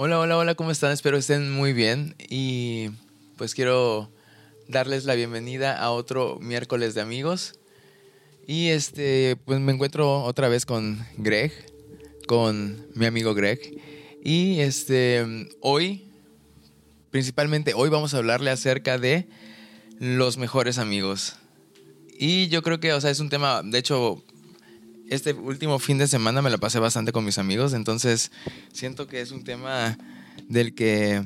Hola, hola, hola, ¿cómo están? Espero estén muy bien y pues quiero darles la bienvenida a otro miércoles de amigos. Y este, pues me encuentro otra vez con Greg, con mi amigo Greg. Y este, hoy, principalmente hoy vamos a hablarle acerca de los mejores amigos. Y yo creo que, o sea, es un tema, de hecho, este último fin de semana me la pasé bastante con mis amigos, entonces siento que es un tema del que,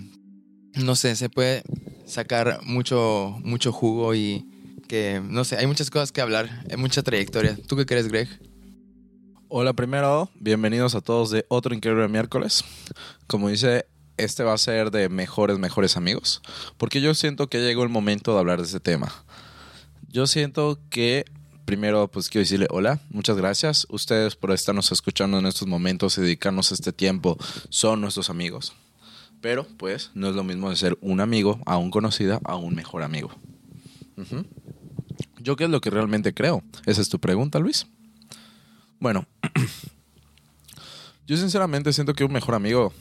no sé, se puede sacar mucho, mucho jugo y que, no sé, hay muchas cosas que hablar, hay mucha trayectoria. ¿Tú qué crees, Greg? Hola primero, bienvenidos a todos de otro increíble miércoles. Como dice, este va a ser de mejores, mejores amigos, porque yo siento que llegó el momento de hablar de ese tema. Yo siento que primero, pues quiero decirle hola, muchas gracias. Ustedes por estarnos escuchando en estos momentos y dedicarnos este tiempo son nuestros amigos. Pero, pues, no es lo mismo de ser un amigo a un conocido a un mejor amigo. ¿Yo qué es lo que realmente creo? Esa es tu pregunta, Luis. Bueno, yo sinceramente siento que un mejor amigo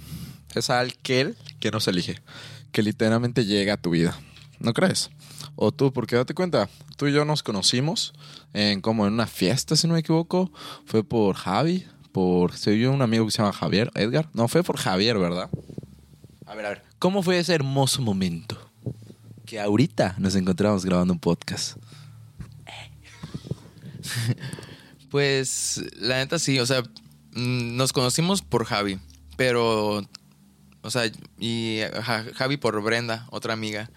es aquel que nos elige, que literalmente llega a tu vida. ¿No crees? O tú, porque date cuenta, tú y yo nos conocimos en como en una fiesta, si no me equivoco. Fue por Javi, por. Se vio un amigo que se llama Javier, Edgar. No, fue por Javier, ¿verdad? A ver, a ver. ¿Cómo fue ese hermoso momento? Que ahorita nos encontramos grabando un podcast. Pues la neta sí, o sea, mm, nos conocimos por Javi, pero, o sea, y Javi por Brenda, otra amiga.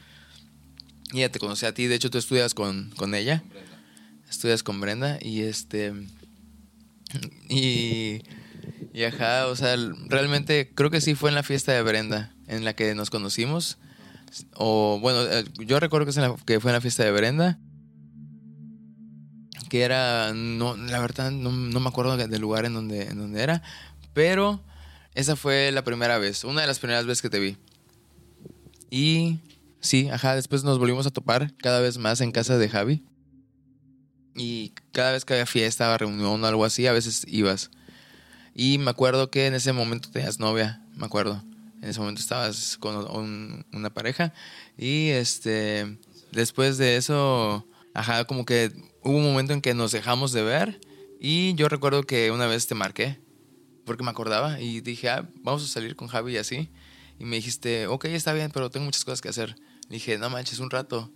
Y ella te conocí a ti, de hecho tú estudias con, con ella. Estudias con Brenda y este... Y, y ajá, o sea, realmente creo que sí fue en la fiesta de Brenda en la que nos conocimos. O bueno, eh, yo recuerdo que, es en la- que fue en la fiesta de Brenda. Que era, no, la verdad no, no me acuerdo del lugar en donde, en donde era. Pero esa fue la primera vez, una de las primeras veces que te vi. Y sí, ajá, después nos volvimos a topar cada vez más en casa de Javi. Y cada vez que había fiesta, reunión o algo así, a veces ibas. Y me acuerdo que en ese momento tenías novia, me acuerdo. En ese momento estabas con un- una pareja. Y este, después de eso, ajá, como que hubo un momento en que nos dejamos de ver. Y yo recuerdo que una vez te marqué, porque me acordaba. Y dije, ah, vamos a salir con Javi y así. Y me dijiste, ok, está bien, pero tengo muchas cosas que hacer. Dije, no manches, un rato.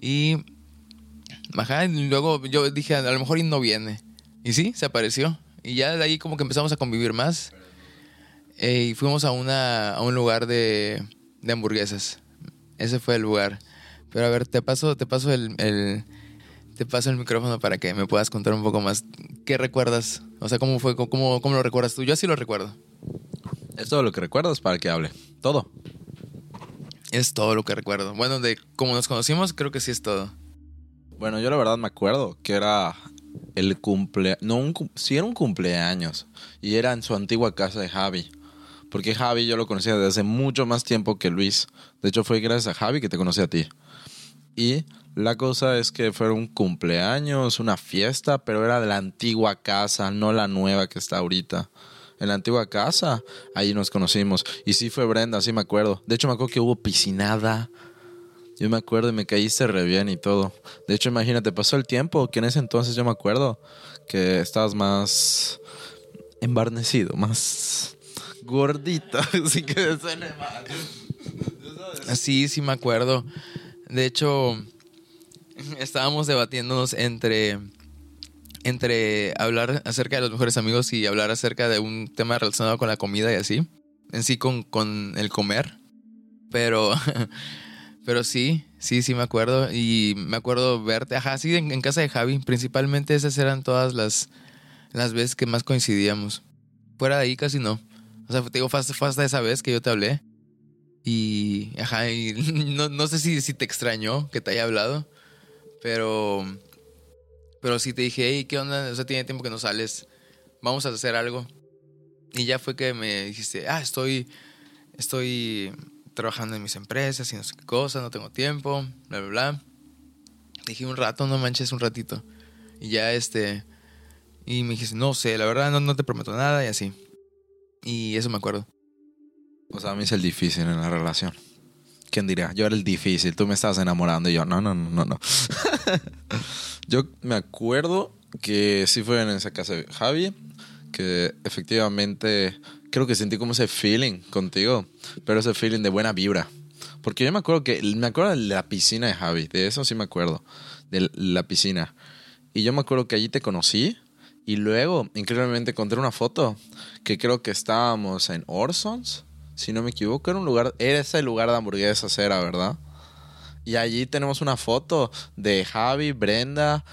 Y, ajá, luego yo dije, a lo mejor y no viene. Y sí, se apareció. Y ya de ahí como que empezamos a convivir más. Eh, y fuimos a, una, a un lugar de, de hamburguesas. Ese fue el lugar. Pero a ver, te paso, te paso el, el- te paso el micrófono para que me puedas contar un poco más. ¿Qué recuerdas? O sea, ¿cómo fue? ¿Cómo, cómo lo recuerdas tú? Yo así lo recuerdo. Es todo lo que recuerdas para que hable. Todo. Es todo lo que recuerdo. Bueno, de cómo nos conocimos, creo que sí es todo. Bueno, yo la verdad me acuerdo que era el cumple... No, sí era un cumpleaños. Y era en su antigua casa de Javi. Porque Javi yo lo conocía desde hace mucho más tiempo que Luis. De hecho, fue gracias a Javi que te conocí a ti. Y la cosa es que fue un cumpleaños, una fiesta, pero era de la antigua casa, no la nueva que está ahorita. En la antigua casa, ahí nos conocimos. Y sí fue Brenda, sí me acuerdo. De hecho, me acuerdo que hubo piscinada. Yo me acuerdo y me caíste re bien y todo. De hecho, imagínate, pasó el tiempo que en ese entonces yo me acuerdo que estabas más embarnecido, más gordito. Así que suene mal. Sí, sí me acuerdo. De hecho, estábamos debatiéndonos entre entre hablar acerca de los mejores amigos y hablar acerca de un tema relacionado con la comida y así. En sí con, con el comer. Pero pero sí, sí, sí me acuerdo y me acuerdo verte, ajá, sí en, en casa de Javi, principalmente esas eran todas las las veces que más coincidíamos. Fuera de ahí casi no. O sea, te digo, fue fue hasta esa vez que yo te hablé. Y, ajá, y no, no sé si, si te extrañó que te haya hablado, pero, pero sí te dije, hey, ¿qué onda? O sea, tiene tiempo que no sales, vamos a hacer algo. Y ya fue que me dijiste, ah, estoy, estoy trabajando en mis empresas y no sé qué cosa, no tengo tiempo, bla, bla, bla. Dije un rato, no manches, un ratito. Y ya este, y me dijiste, no sé, la verdad no, no te prometo nada y así. Y eso me acuerdo. O sea, a mí es el difícil en la relación. ¿Quién diría? Yo era el difícil, tú me estabas enamorando y yo, no, no, no, no, no. yo me acuerdo que sí fue en esa casa de Javi, que efectivamente creo que sentí como ese feeling contigo, pero ese feeling de buena vibra. Porque yo me acuerdo que, me acuerdo de la piscina de Javi, de eso sí me acuerdo, de la piscina. Y yo me acuerdo que allí te conocí y luego, increíblemente, encontré una foto que creo que estábamos en Orsons, si no me equivoco, era un lugar, era ese lugar de hamburguesas, era, ¿verdad? Y allí tenemos una foto de Javi, Brenda,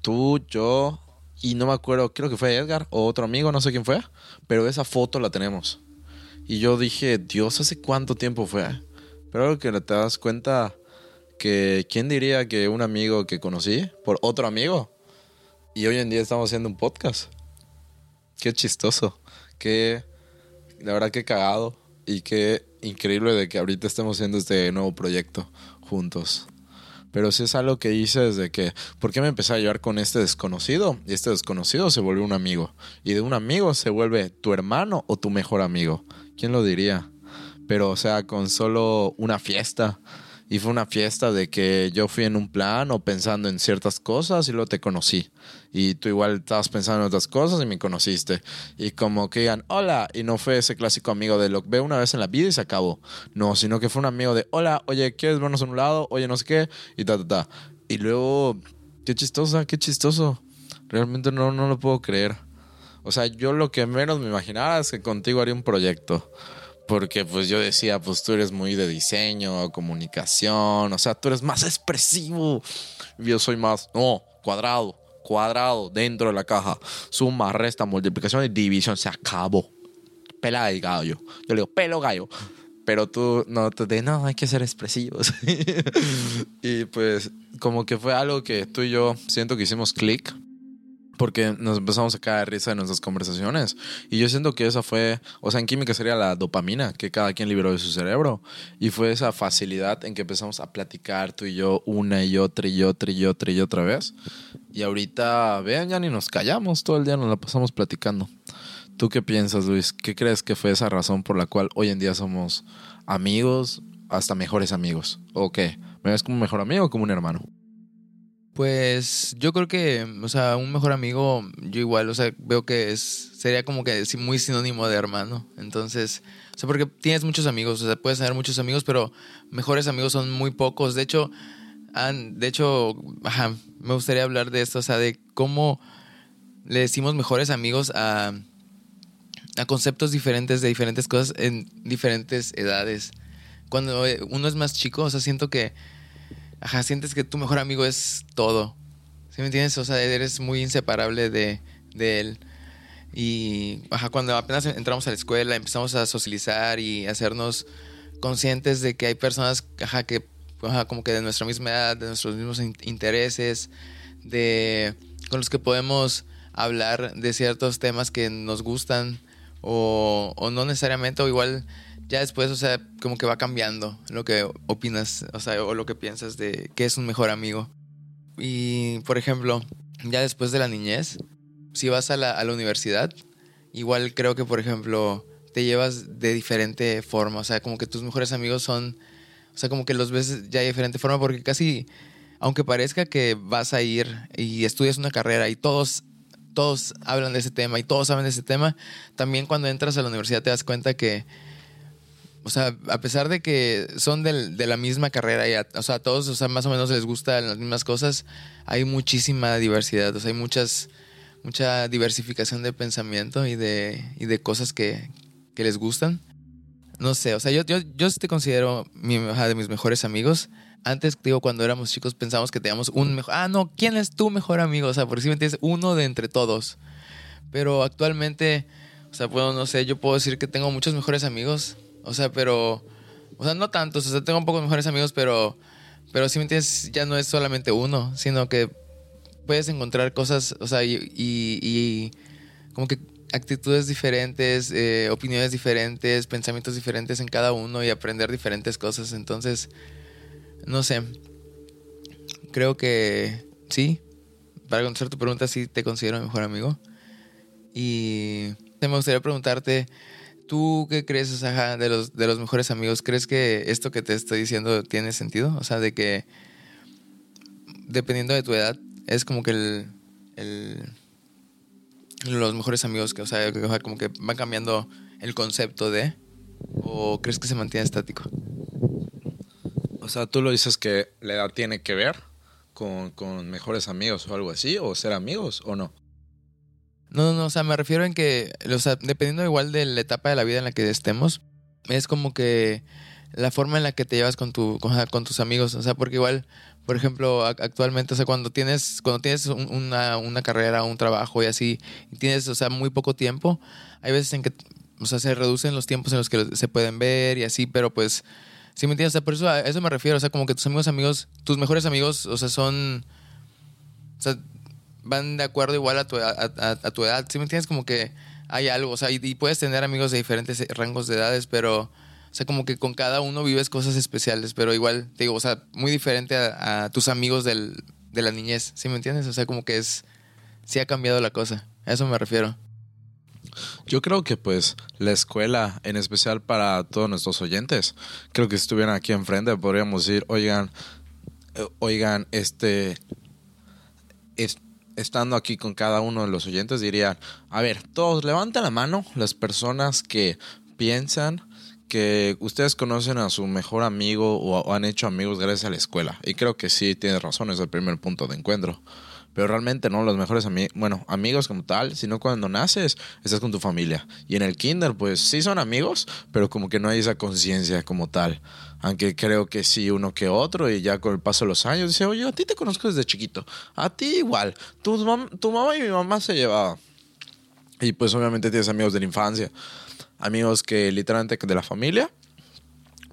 tú, yo, y no me acuerdo, creo que fue Edgar o otro amigo, no sé quién fue, pero esa foto la tenemos. Y yo dije, Dios, ¿hace cuánto tiempo fue? Pero que te das cuenta que, ¿quién diría que un amigo que conocí por otro amigo? Y hoy en día estamos haciendo un podcast. Qué chistoso. Qué, la verdad, qué cagado. Y qué increíble de que ahorita estemos haciendo este nuevo proyecto juntos. Pero si es algo que hice desde que, ¿por qué me empecé a llevar con este desconocido? Y este desconocido se vuelve un amigo. Y de un amigo se vuelve tu hermano o tu mejor amigo. ¿Quién lo diría? Pero, o sea, con solo una fiesta. Y fue una fiesta de que yo fui en un plan o pensando en ciertas cosas y luego te conocí. Y tú igual estabas pensando en otras cosas y me conociste. Y como que digan, hola. Y no fue ese clásico amigo de lo que ve una vez en la vida y se acabó. No, sino que fue un amigo de, hola, oye, ¿quieres vernos a un lado? Oye, no sé qué. Y ta, ta, ta. Y luego, qué chistosa, qué chistoso. Realmente no, no lo puedo creer. O sea, yo lo que menos me imaginaba es que contigo haría un proyecto. Porque pues yo decía, pues tú eres muy de diseño, comunicación, o sea, tú eres más expresivo. Yo soy más, no, cuadrado, cuadrado, dentro de la caja. Suma, resta, multiplicación y división, se acabó. Pela de gallo. Yo le digo, pelo gallo. Pero tú no te de, no, hay que ser expresivos. y pues como que fue algo que tú y yo siento que hicimos clic porque nos empezamos a caer risa en nuestras conversaciones. Y yo siento que esa fue, o sea, en química sería la dopamina que cada quien liberó de su cerebro. Y fue esa facilidad en que empezamos a platicar tú y yo una y otra y otra y otra y otra vez. Y ahorita, vean, ya ni nos callamos, todo el día nos la pasamos platicando. ¿Tú qué piensas, Luis? ¿Qué crees que fue esa razón por la cual hoy en día somos amigos, hasta mejores amigos? ¿O qué? ¿Me ves como un mejor amigo o como un hermano? Pues yo creo que, o sea, un mejor amigo, yo igual, o sea, veo que es, sería como que muy sinónimo de hermano. Entonces, o sea, porque tienes muchos amigos, o sea, puedes tener muchos amigos, pero mejores amigos son muy pocos. De hecho, han, de hecho, ajá, me gustaría hablar de esto, o sea, de cómo le decimos mejores amigos a, a conceptos diferentes de diferentes cosas en diferentes edades. Cuando uno es más chico, o sea, siento que ajá, sientes que tu mejor amigo es todo. ¿Sí me entiendes? O sea, eres muy inseparable de, de él. Y ajá, cuando apenas entramos a la escuela, empezamos a socializar y hacernos conscientes de que hay personas ajá, que ajá, como que de nuestra misma edad, de nuestros mismos intereses, de con los que podemos hablar de ciertos temas que nos gustan o, o no necesariamente o igual ya después, o sea, como que va cambiando lo que opinas, o sea, o lo que piensas de qué es un mejor amigo. Y, por ejemplo, ya después de la niñez, si vas a la, a la universidad, igual creo que, por ejemplo, te llevas de diferente forma, o sea, como que tus mejores amigos son, o sea, como que los ves ya de diferente forma, porque casi, aunque parezca que vas a ir y estudias una carrera y todos todos hablan de ese tema y todos saben de ese tema, también cuando entras a la universidad te das cuenta que o sea, a pesar de que son de la misma carrera y a, o sea, a todos, o sea, más o menos les gustan las mismas cosas, hay muchísima diversidad, o sea, hay mucha diversificación de pensamiento y de, cosas que, les gustan. No sé, o sea, yo, yo, yo te considero mi, de mis mejores amigos. Antes, digo, cuando éramos chicos pensábamos que teníamos un mejor... Ah, no, ¿quién es tu mejor amigo? O sea, por si me entiendes, uno de entre todos. Pero actualmente, o sea, puedo, no sé, yo puedo decir que tengo muchos mejores amigos o sea, pero. O sea, no tantos. O sea, tengo un poco mejores amigos, pero. Pero si me entiendes, ya no es solamente uno, sino que puedes encontrar cosas, o sea, y, y, como que actitudes diferentes, eh, opiniones diferentes, pensamientos diferentes en cada uno y aprender diferentes cosas. Entonces, no sé. Creo que sí. Para contestar tu pregunta, sí te considero mi mejor amigo. Y me gustaría preguntarte ¿Tú qué crees, ajá, de los, de los mejores amigos? ¿Crees que esto que te estoy diciendo tiene sentido? O sea, de que dependiendo de tu edad, es como que el, los mejores amigos que, o sea, como que van cambiando el concepto de, o crees que se mantiene estático? O sea, tú lo dices que la edad tiene que ver con, con mejores amigos o algo así, o ser amigos o no. No, no, o sea, me refiero en que, o sea, dependiendo igual de la etapa de la vida en la que estemos, es como que la forma en la que te llevas con, tu, con, tus amigos, o sea, porque igual, por ejemplo, actualmente, o sea, cuando tienes, cuando tienes una, una carrera, un trabajo y así, y tienes, o sea, muy poco tiempo, hay veces en que, o sea, se reducen los tiempos en los que se pueden ver y así, pero pues, sí me entiendes, o sea, por eso a eso me refiero, o sea, como que tus amigos, amigos, tus mejores amigos, o sea, son, o sea, van de acuerdo igual a tu, a, tu edad. ¿Sí me entiendes? Como que hay algo, o sea, y, puedes tener amigos de diferentes rangos de edades, pero, o sea, como que con cada uno vives cosas especiales, pero igual, te digo, o sea, muy diferente a, tus amigos del, de la niñez, ¿sí me entiendes? O sea, como que es, sí ha cambiado la cosa, a eso me refiero. Yo creo que pues la escuela, en especial para todos nuestros oyentes, creo que si estuvieran aquí enfrente podríamos decir, oigan, eh, oigan, este, es, estando aquí con cada uno de los oyentes, dirían, a ver, todos levanten la mano las personas que piensan que ustedes conocen a su mejor amigo o han hecho amigos gracias a la escuela. Y creo que sí, tienes razón, es el primer punto de encuentro pero realmente no los mejores amigos, bueno, amigos como tal, sino cuando naces estás con tu familia. Y en el kinder, pues sí son amigos, pero como que no hay esa conciencia como tal. Aunque creo que sí uno que otro y ya con el paso de los años dice, oye, a ti te conozco desde chiquito, a ti igual, tu, tu mamá y mi mamá se llevaban. Y pues obviamente tienes amigos de la infancia, amigos que literalmente de la familia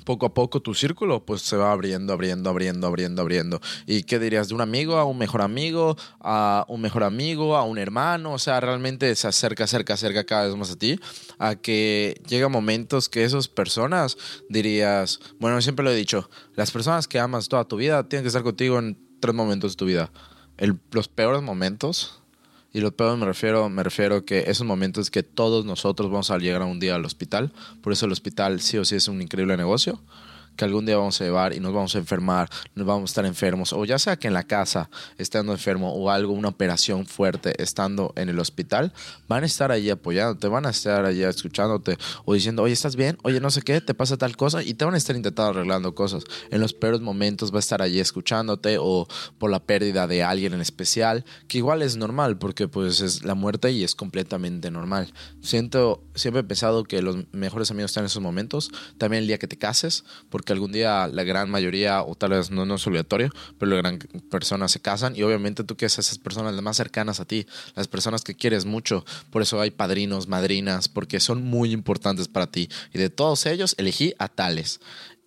poco a poco tu círculo pues se va abriendo, abriendo, abriendo, abriendo, abriendo. ¿Y qué dirías? ¿De un amigo a un mejor amigo, a un mejor amigo, a un hermano? O sea, realmente se acerca, acerca, acerca cada vez más a ti, a que llega momentos que esas personas dirías, bueno, siempre lo he dicho, las personas que amas toda tu vida tienen que estar contigo en tres momentos de tu vida. Los peores momentos y lo peor me refiero, me refiero que esos momentos que todos nosotros vamos a llegar un día al hospital, por eso el hospital sí o sí es un increíble negocio que algún día vamos a llevar y nos vamos a enfermar, nos vamos a estar enfermos, o ya sea que en la casa estando enfermo o algo, una operación fuerte estando en el hospital, van a estar allí apoyándote, van a estar allí escuchándote o diciendo, oye, ¿estás bien? Oye, no sé qué, te pasa tal cosa y te van a estar intentando arreglando cosas. En los peores momentos va a estar allí escuchándote o por la pérdida de alguien en especial, que igual es normal porque pues es la muerte y es completamente normal. Siento, siempre he pensado que los mejores amigos están en esos momentos, también el día que te cases, porque algún día la gran mayoría, o tal vez no, no es obligatorio, pero la gran personas se casan y obviamente tú quieres a esas personas las más cercanas a ti, las personas que quieres mucho. Por eso hay padrinos, madrinas, porque son muy importantes para ti. Y de todos ellos elegí a tales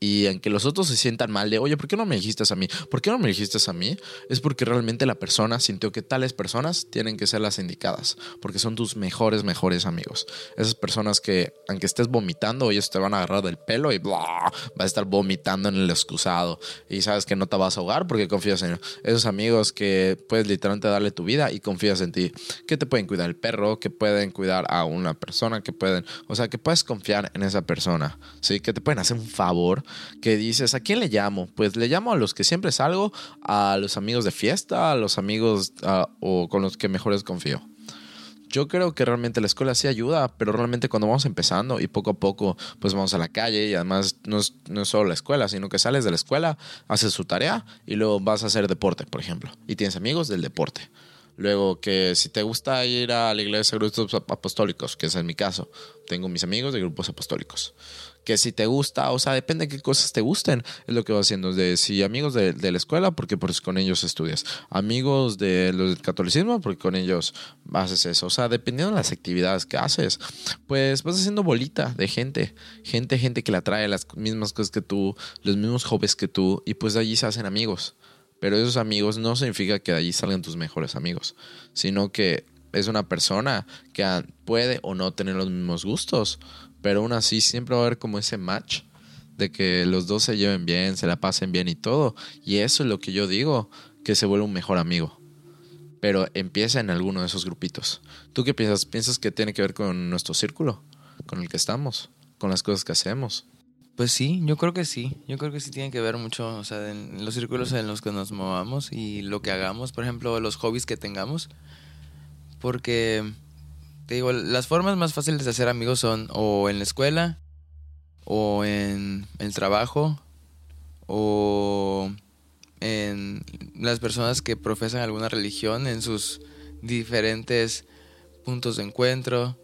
y en que los otros se sientan mal de, oye, ¿por qué no me dijiste a mí? ¿Por qué no me dijiste a mí? Es porque realmente la persona sintió que tales personas tienen que ser las indicadas, porque son tus mejores, mejores amigos. Esas personas que, aunque estés vomitando, ellos te van a agarrar del pelo y bla, a estar vomitando en el excusado y sabes que no te vas a ahogar porque confías en esos amigos que puedes literalmente darle tu vida y confías en ti, que te pueden cuidar el perro, que pueden cuidar a una persona, que pueden, o sea, que puedes confiar en esa persona, ¿sí? Que te pueden hacer un favor que dices, ¿a quién le llamo? Pues le llamo a los que siempre salgo, a los amigos de fiesta, a los amigos o con los que mejores confío. Yo creo que realmente la escuela sí ayuda, pero realmente cuando vamos empezando y poco a poco pues vamos a la calle y además no es, no es solo la escuela, sino que sales de la escuela, haces su tarea y luego vas a hacer deporte, por ejemplo, y tienes amigos del deporte. Luego que si te gusta ir a la iglesia de grupos apostólicos, que es en mi caso, tengo mis amigos de grupos apostólicos que si te gusta, o sea, depende de qué cosas te gusten, es lo que vas haciendo. De si amigos de, la escuela, porque pues con ellos estudias. Amigos de del catolicismo, porque con ellos haces eso. O sea, dependiendo de las actividades que haces, pues vas haciendo bolita de gente. Gente, gente que le atrae las mismas cosas que tú, los mismos jóvenes que tú, y pues de allí se hacen amigos. Pero esos amigos no significa que de allí salgan tus mejores amigos, sino que es una persona que puede o no tener los mismos gustos, pero aún así siempre va a haber como ese match de que los dos se lleven bien, se la pasen bien y todo. Y eso es lo que yo digo, que se vuelve un mejor amigo. Pero empieza en alguno de esos grupitos. ¿Tú qué piensas? ¿Piensas que tiene que ver con nuestro círculo? con el que estamos, con las cosas que hacemos. Pues sí, yo creo que sí. Yo creo que sí tiene que ver mucho, o sea, en los círculos en los que nos movamos y lo que hagamos, por ejemplo, los hobbies que tengamos. Porque, te digo, las formas más fáciles de hacer amigos son o en la escuela, o en el trabajo, o en las personas que profesan alguna religión, en sus diferentes puntos de encuentro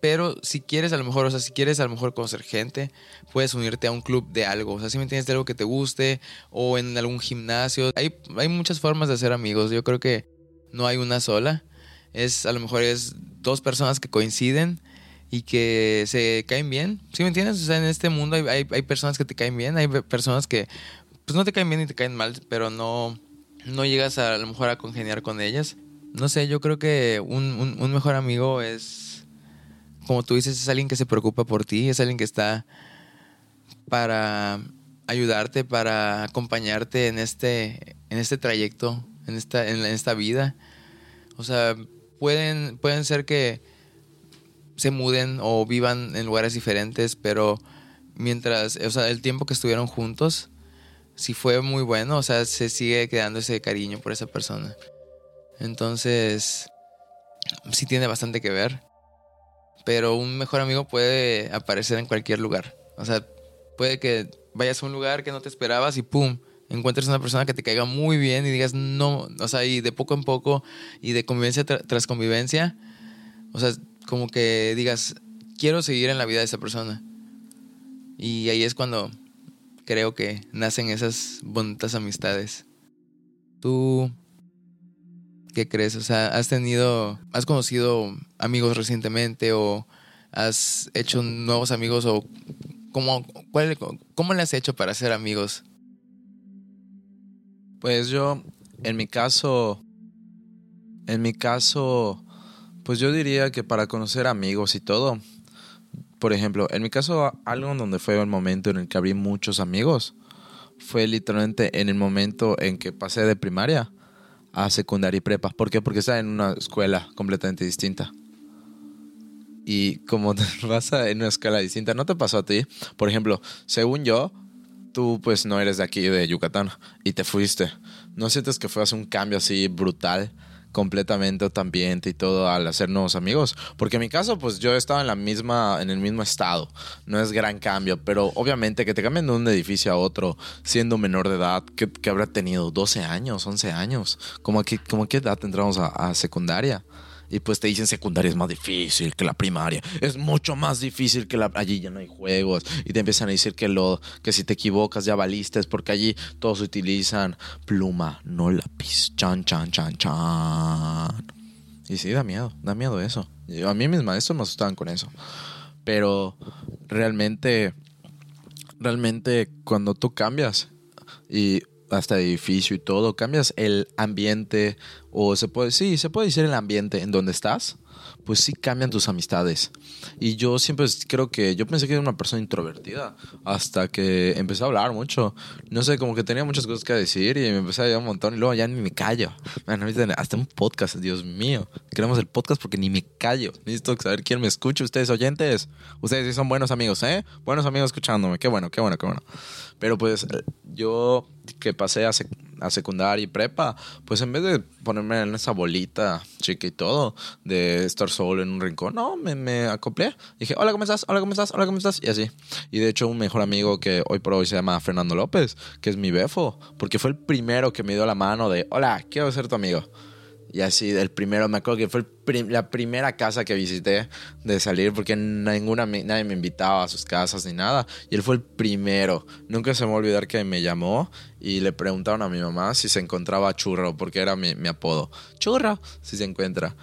pero si quieres a lo mejor, o sea, si quieres a lo mejor conocer gente, puedes unirte a un club de algo. O sea, si me entiendes de algo que te guste o en algún gimnasio. Hay, hay muchas formas de hacer amigos. Yo creo que no hay una sola. Es a lo mejor es dos personas que coinciden y que se caen bien. ¿Sí me entiendes? O sea, en este mundo hay, hay, personas que te caen bien, hay personas que pues no te caen bien y te caen mal, pero no, no llegas a, lo mejor a congeniar con ellas. No sé, yo creo que un, un mejor amigo es como tú dices, es alguien que se preocupa por ti, es alguien que está para ayudarte, para acompañarte en este, en este trayecto, en esta, en esta vida. O sea, pueden, pueden ser que se muden o vivan en lugares diferentes, pero mientras, o sea, el tiempo que estuvieron juntos, si fue muy bueno, o sea, se sigue quedando ese cariño por esa persona. Entonces, sí tiene bastante que ver pero un mejor amigo puede aparecer en cualquier lugar. O sea, puede que vayas a un lugar que no te esperabas y ¡pum! Encuentres una persona que te caiga muy bien y digas, no, o sea, y de poco en poco y de convivencia tras convivencia, o sea, como que digas, quiero seguir en la vida de esa persona. Y ahí es cuando creo que nacen esas bonitas amistades. ¿Tú ¿Qué crees? O sea, ¿has tenido, has conocido amigos recientemente o has hecho nuevos amigos o cómo, cuál, cómo le has hecho para hacer amigos? Pues yo, en mi caso, en mi caso, pues yo diría que para conocer amigos y todo, por ejemplo, en mi caso, algo en donde fue el momento en el que abrí muchos amigos, fue literalmente en el momento en que pasé de primaria a secundaria y prepa. ¿Por qué? Porque está en una escuela completamente distinta. Y como te vas a, en una escuela distinta, ¿no te pasó a ti? Por ejemplo, según yo, tú pues no eres de aquí, de Yucatán, y te fuiste. ¿No sientes que fue un cambio así brutal? completamente otro y todo al hacer nuevos amigos. Porque en mi caso, pues yo estaba en la misma, en el mismo estado. No es gran cambio, pero obviamente que te cambien de un edificio a otro, siendo menor de edad, que, habrá tenido 12 años, 11 años. ¿Cómo a qué, qué edad entramos a secundaria? Y pues te dicen secundaria es más difícil que la primaria, es mucho más difícil que la allí ya no hay juegos y te empiezan a decir que lo que si te equivocas ya valiste porque allí todos utilizan pluma, no lápiz, chan chan chan chan. Y sí da miedo, da miedo eso. a mí mis maestros me asustaban con eso. Pero realmente realmente cuando tú cambias y hasta edificio y todo, cambias el ambiente o se puede, sí, se puede decir el ambiente en donde estás, pues sí cambian tus amistades. Y yo siempre creo que yo pensé que era una persona introvertida hasta que empecé a hablar mucho. No sé, como que tenía muchas cosas que decir y me empecé a llevar un montón y luego ya ni me callo. hasta un podcast, Dios mío. Queremos el podcast porque ni me callo. Necesito saber quién me escucha, ustedes oyentes. Ustedes sí son buenos amigos, ¿eh? Buenos amigos escuchándome. Qué bueno, qué bueno, qué bueno. Pero pues yo que pasé a, a, secundaria y prepa, pues en vez de ponerme en esa bolita chica y todo, de estar solo en un rincón, no, me, me acoplé. Dije, hola, ¿cómo estás? Hola, ¿cómo estás? Hola, ¿cómo estás? Y así. Y de hecho, un mejor amigo que hoy por hoy se llama Fernando López, que es mi befo, porque fue el primero que me dio la mano de, hola, quiero ser tu amigo. Y así, el primero, me acuerdo que fue la primera casa que visité de salir porque ninguna, nadie me invitaba a sus casas ni nada. Y él fue el primero. Nunca se me va a olvidar que me llamó y le preguntaron a mi mamá si se encontraba churro, porque era mi apodo. Churro, si se encuentra.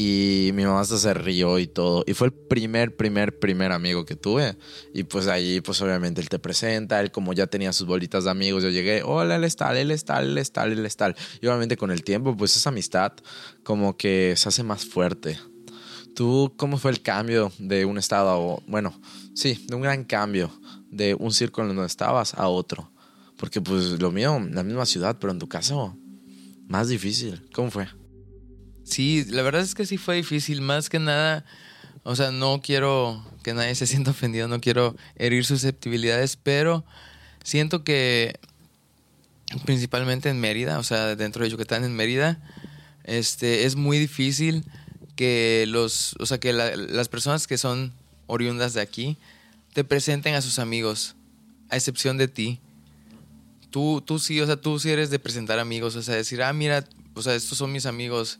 Y mi mamá hasta se rió y todo. Y fue el primer, primer, primer amigo que tuve. Y pues ahí, pues obviamente él te presenta. Él como ya tenía sus bolitas de amigos, yo llegué, hola, él está, él está, él está, él está. Y obviamente con el tiempo, pues esa amistad como que se hace más fuerte. ¿Tú cómo fue el cambio de un estado a, bueno, sí, de un gran cambio de un círculo donde estabas a otro? Porque pues lo mío, la misma ciudad, pero en tu caso, más difícil. ¿Cómo fue? Sí, la verdad es que sí fue difícil, más que nada, O sea, no quiero que nadie se sienta ofendido, no quiero herir susceptibilidades, pero siento que principalmente en Mérida, o sea, dentro de Yucatán, en Mérida, este, es muy difícil que los, o sea, que las personas que son oriundas de aquí te presenten a sus amigos, a excepción de ti. Tú, tú sí, o sea, tú sí eres de presentar amigos, o sea, decir, ah, mira, o sea, estos son mis amigos.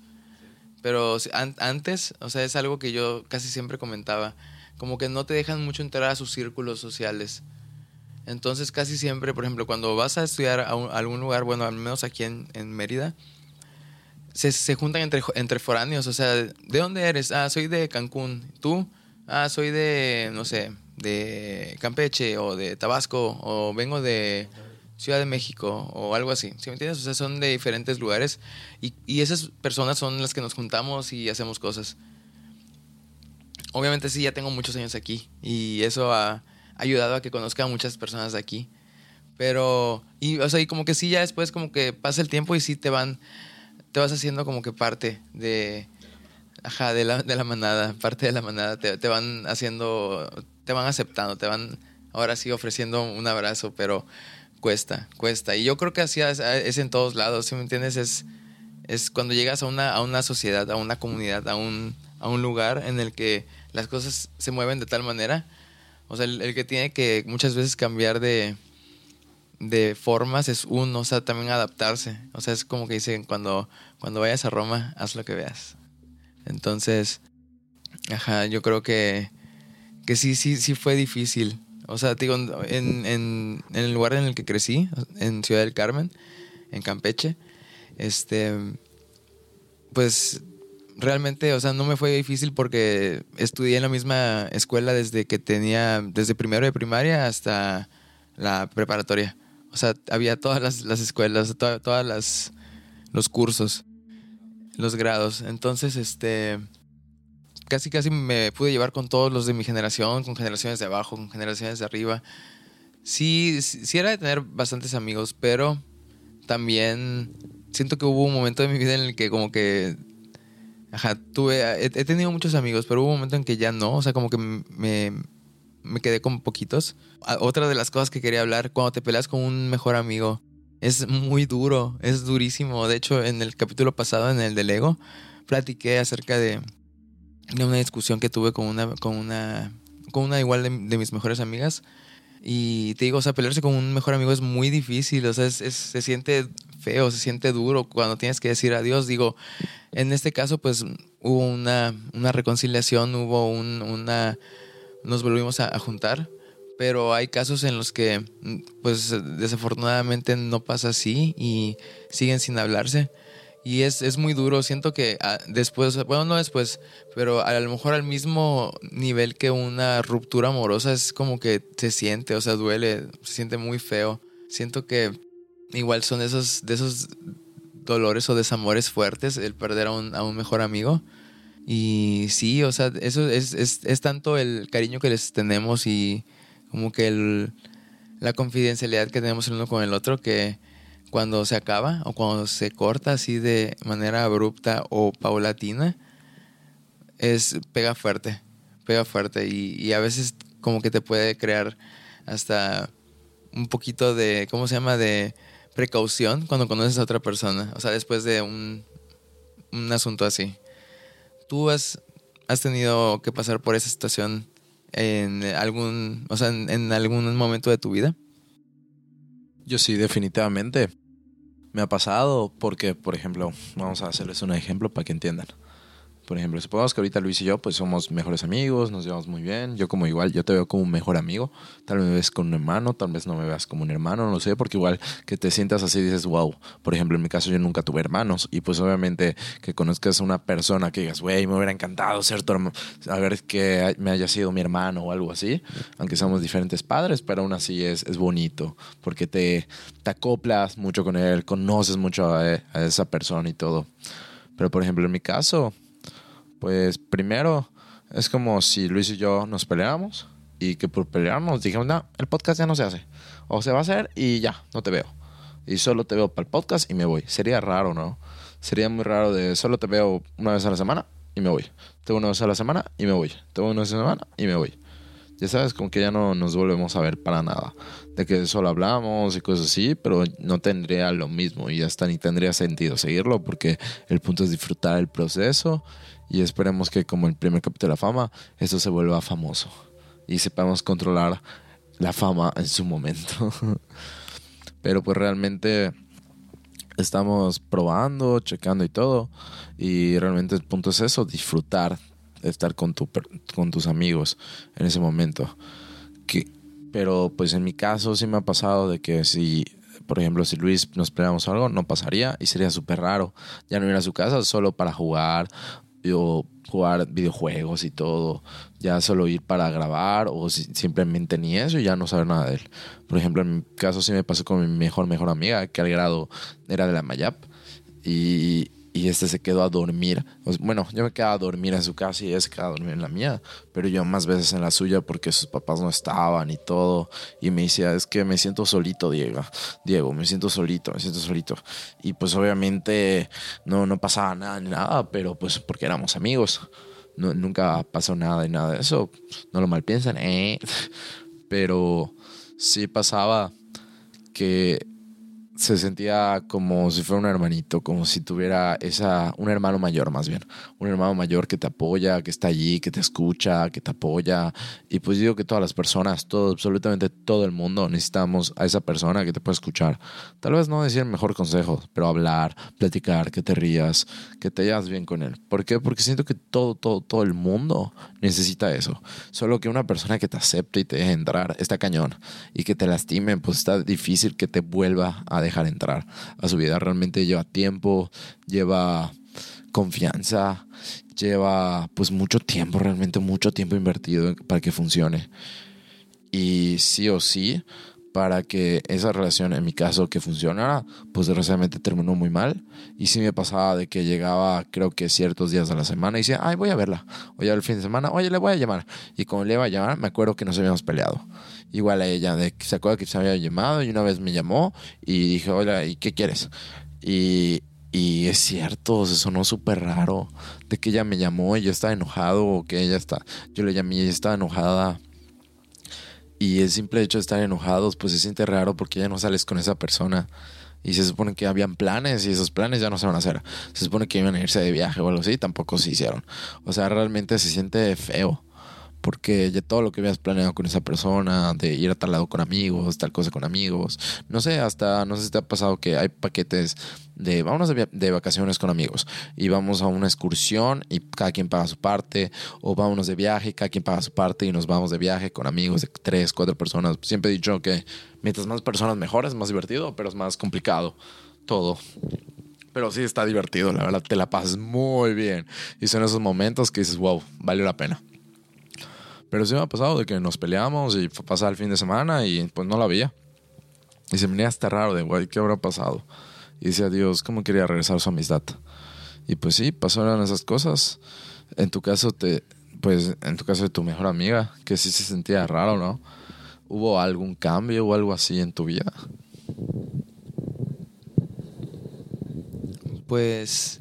Pero antes, o sea, es algo que yo casi siempre comentaba, como que no te dejan mucho entrar a sus círculos sociales. Entonces, casi siempre, por ejemplo, cuando vas a estudiar a, algún lugar, bueno, al menos aquí en, en Mérida, se, se, juntan entre, entre foráneos, o sea, ¿de dónde eres? Ah, soy de Cancún. ¿Tú? Ah, soy de, no sé, de Campeche o de Tabasco o vengo de Ciudad de México o algo así. ¿Sí me entiendes? O sea, son de diferentes lugares y, y esas personas son las que nos juntamos y hacemos cosas. Obviamente sí, ya tengo muchos años aquí y eso ha ayudado a que conozca a muchas personas de aquí. Pero, y, o sea, y como que sí, ya después como que pasa el tiempo y sí te van, te vas haciendo como que parte de, ajá, de la, de la manada, parte de la manada, te, te van haciendo te van aceptando, te van ahora sí ofreciendo un abrazo, pero cuesta, cuesta. Y yo creo que así es, en todos lados, ¿sí me entiendes? Es, es cuando llegas a una, a una sociedad, a una comunidad, a un, a un lugar en el que las cosas se mueven de tal manera. O sea, el, que tiene que muchas veces cambiar de, de formas es uno, o sea, también adaptarse. O sea, es como que dicen, cuando, cuando vayas a Roma, haz lo que veas. Entonces, ajá, yo creo que que sí, sí, sí fue difícil. O sea, digo, en, en, en, el lugar en el que crecí, en Ciudad del Carmen, en Campeche, este, pues realmente, o sea, no me fue difícil porque estudié en la misma escuela desde que tenía, desde primero de primaria hasta la preparatoria. O sea, había todas las, las escuelas, todas las, los cursos, los grados. Entonces, este, casi casi me pude llevar con todos los de mi generación, con generaciones de abajo, con generaciones de arriba. Sí, sí era de tener bastantes amigos, pero también siento que hubo un momento de mi vida en el que como que ajá, tuve he, tenido muchos amigos, pero hubo un momento en que ya no, o sea, como que me, me quedé con poquitos. Otra de las cosas que quería hablar, cuando te peleas con un mejor amigo, es muy duro, es durísimo. De hecho, en el capítulo pasado, en el del ego, platiqué acerca de de una discusión que tuve con una, con una, con una igual de, mis mejores amigas. Y te digo, o sea, pelearse con un mejor amigo es muy difícil, o sea, es, se siente feo, se siente duro cuando tienes que decir adiós. Digo, en este caso, pues hubo una, una reconciliación, hubo un, una. Nos volvimos a, a, juntar, pero hay casos en los que, pues desafortunadamente no pasa así y siguen sin hablarse. Y es, es muy duro. Siento que ah, después, bueno, no después, pero a lo mejor al mismo nivel que una ruptura amorosa es como que se siente, o sea, duele, se siente muy feo. Siento que igual son esos, de esos dolores o desamores fuertes el perder a un, a un mejor amigo. Y sí, o sea, eso es, es, es tanto el cariño que les tenemos y como que el, la confidencialidad que tenemos el uno con el otro que cuando se acaba o cuando se corta así de manera abrupta o paulatina, es pega fuerte, pega fuerte y, a veces como que te puede crear hasta un poquito de, ¿cómo se llama? De precaución cuando conoces a otra persona, o sea, después de un, un asunto así. ¿Tú has, has tenido que pasar por esa situación en algún, o sea, en algún momento de tu vida? Yo sí, definitivamente. Me ha pasado porque, por ejemplo, vamos a hacerles un ejemplo para que entiendan. Por ejemplo, supongamos que ahorita Luis y yo pues somos mejores amigos, nos llevamos muy bien. Yo como igual, yo te veo como un mejor amigo. Tal vez me ves como un hermano, tal vez no me veas como un hermano, no lo sé, porque igual que te sientas así dices, wow. Por ejemplo, en mi caso yo nunca tuve hermanos y pues obviamente que conozcas a una persona que digas, güey, me hubiera encantado ser tu hermano, a ver que me haya sido mi hermano o algo así, aunque somos diferentes padres, pero aún así es, es bonito porque te, te acoplas mucho con él, conoces mucho a, a esa persona y todo. Pero por ejemplo, en mi caso, pues primero es como si Luis y yo nos peleamos y que por pelearnos dijimos, no, el podcast ya no se hace. O se va a hacer y ya, no te veo. Y solo te veo para el podcast y me voy. Sería raro, ¿no? Sería muy raro de solo te veo una vez a la semana y me voy. Tengo una vez a la semana y me voy. Tengo una vez a la semana y me voy. Ya sabes, como que ya no nos volvemos a ver para nada. De que solo hablamos y cosas así, pero no tendría lo mismo y hasta ni tendría sentido seguirlo porque el punto es disfrutar el proceso y esperemos que como el primer capítulo de la fama, esto se vuelva famoso y sepamos controlar la fama en su momento. pero pues realmente estamos probando, checando y todo. Y realmente el punto es eso, disfrutar estar con, tu, con tus amigos en ese momento. Que, pero pues en mi caso sí me ha pasado de que si, por ejemplo, si Luis nos peleamos algo, no pasaría y sería súper raro. Ya no ir a su casa solo para jugar o jugar videojuegos y todo, ya solo ir para grabar o simplemente ni eso y ya no saber nada de él. Por ejemplo, en mi caso sí me pasó con mi mejor, mejor amiga, que al grado era de la Mayap. Y, y este se quedó a dormir. Bueno, yo me quedaba a dormir en su casa y ella se quedaba a dormir en la mía, pero yo más veces en la suya porque sus papás no estaban y todo. Y me decía, es que me siento solito, Diego. Diego, me siento solito, me siento solito. Y pues obviamente no, no pasaba nada ni nada, pero pues porque éramos amigos. Nunca pasó nada y nada de eso. No lo mal piensan, ¿eh? Pero sí pasaba que se sentía como si fuera un hermanito, como si tuviera esa, un hermano mayor más bien, un hermano mayor que te apoya, que está allí, que te escucha, que te apoya. Y pues digo que todas las personas, todo, absolutamente todo el mundo necesitamos a esa persona que te pueda escuchar. Tal vez no decir mejor consejo, pero hablar, platicar, que te rías, que te llevas bien con él. ¿Por qué? Porque siento que todo, todo, todo el mundo necesita eso. Solo que una persona que te acepte y te deje entrar está cañón. Y que te lastime, pues está difícil que te vuelva a dejar entrar a su vida. Realmente lleva tiempo, lleva confianza, lleva pues mucho tiempo, realmente mucho tiempo invertido para que funcione. Y sí o sí, para que esa relación, en mi caso, que funcionara, pues desgraciadamente terminó muy mal. Y sí me pasaba de que llegaba, creo que ciertos días de la semana y decía, ay, voy a verla. O ya el fin de semana, oye, le voy a llamar. Y como le iba a llamar, me acuerdo que nos habíamos peleado. Igual a ella, de que se acuerda que se había llamado y una vez me llamó y dije, hola, ¿y qué quieres? Y, y es cierto, se sonó súper raro de que ella me llamó y yo estaba enojado o que ella está, yo le llamé y ella estaba enojada y el simple hecho de estar enojados, pues se siente raro porque ya no sales con esa persona. Y se supone que habían planes y esos planes ya no se van a hacer. Se supone que iban a irse de viaje o algo así, tampoco se hicieron. O sea, realmente se siente feo porque ya todo lo que habías planeado con esa persona, de ir a tal lado con amigos, tal cosa con amigos, no sé, hasta, no sé si te ha pasado que hay paquetes de, vámonos de, vacaciones con amigos y vamos a una excursión y cada quien paga su parte, o vámonos de viaje cada quien paga su parte y nos vamos de viaje con amigos de tres, cuatro personas. Siempre he dicho que mientras más personas mejor, es más divertido, pero es más complicado todo. Pero sí está divertido, la verdad, te la pasas muy bien. Y son esos momentos que dices, wow, valió la pena. Pero sí me ha pasado de que nos peleamos y pasar el fin de semana y pues no la veía. Y se me venía hasta raro de, güey, ¿qué habrá pasado? Y decía, Dios, ¿cómo quería regresar su amistad? Y pues sí, pasaron esas cosas. En tu caso, te, pues en tu caso de tu mejor amiga, que sí se sentía raro, ¿no? ¿Hubo algún cambio o algo así en tu vida? Pues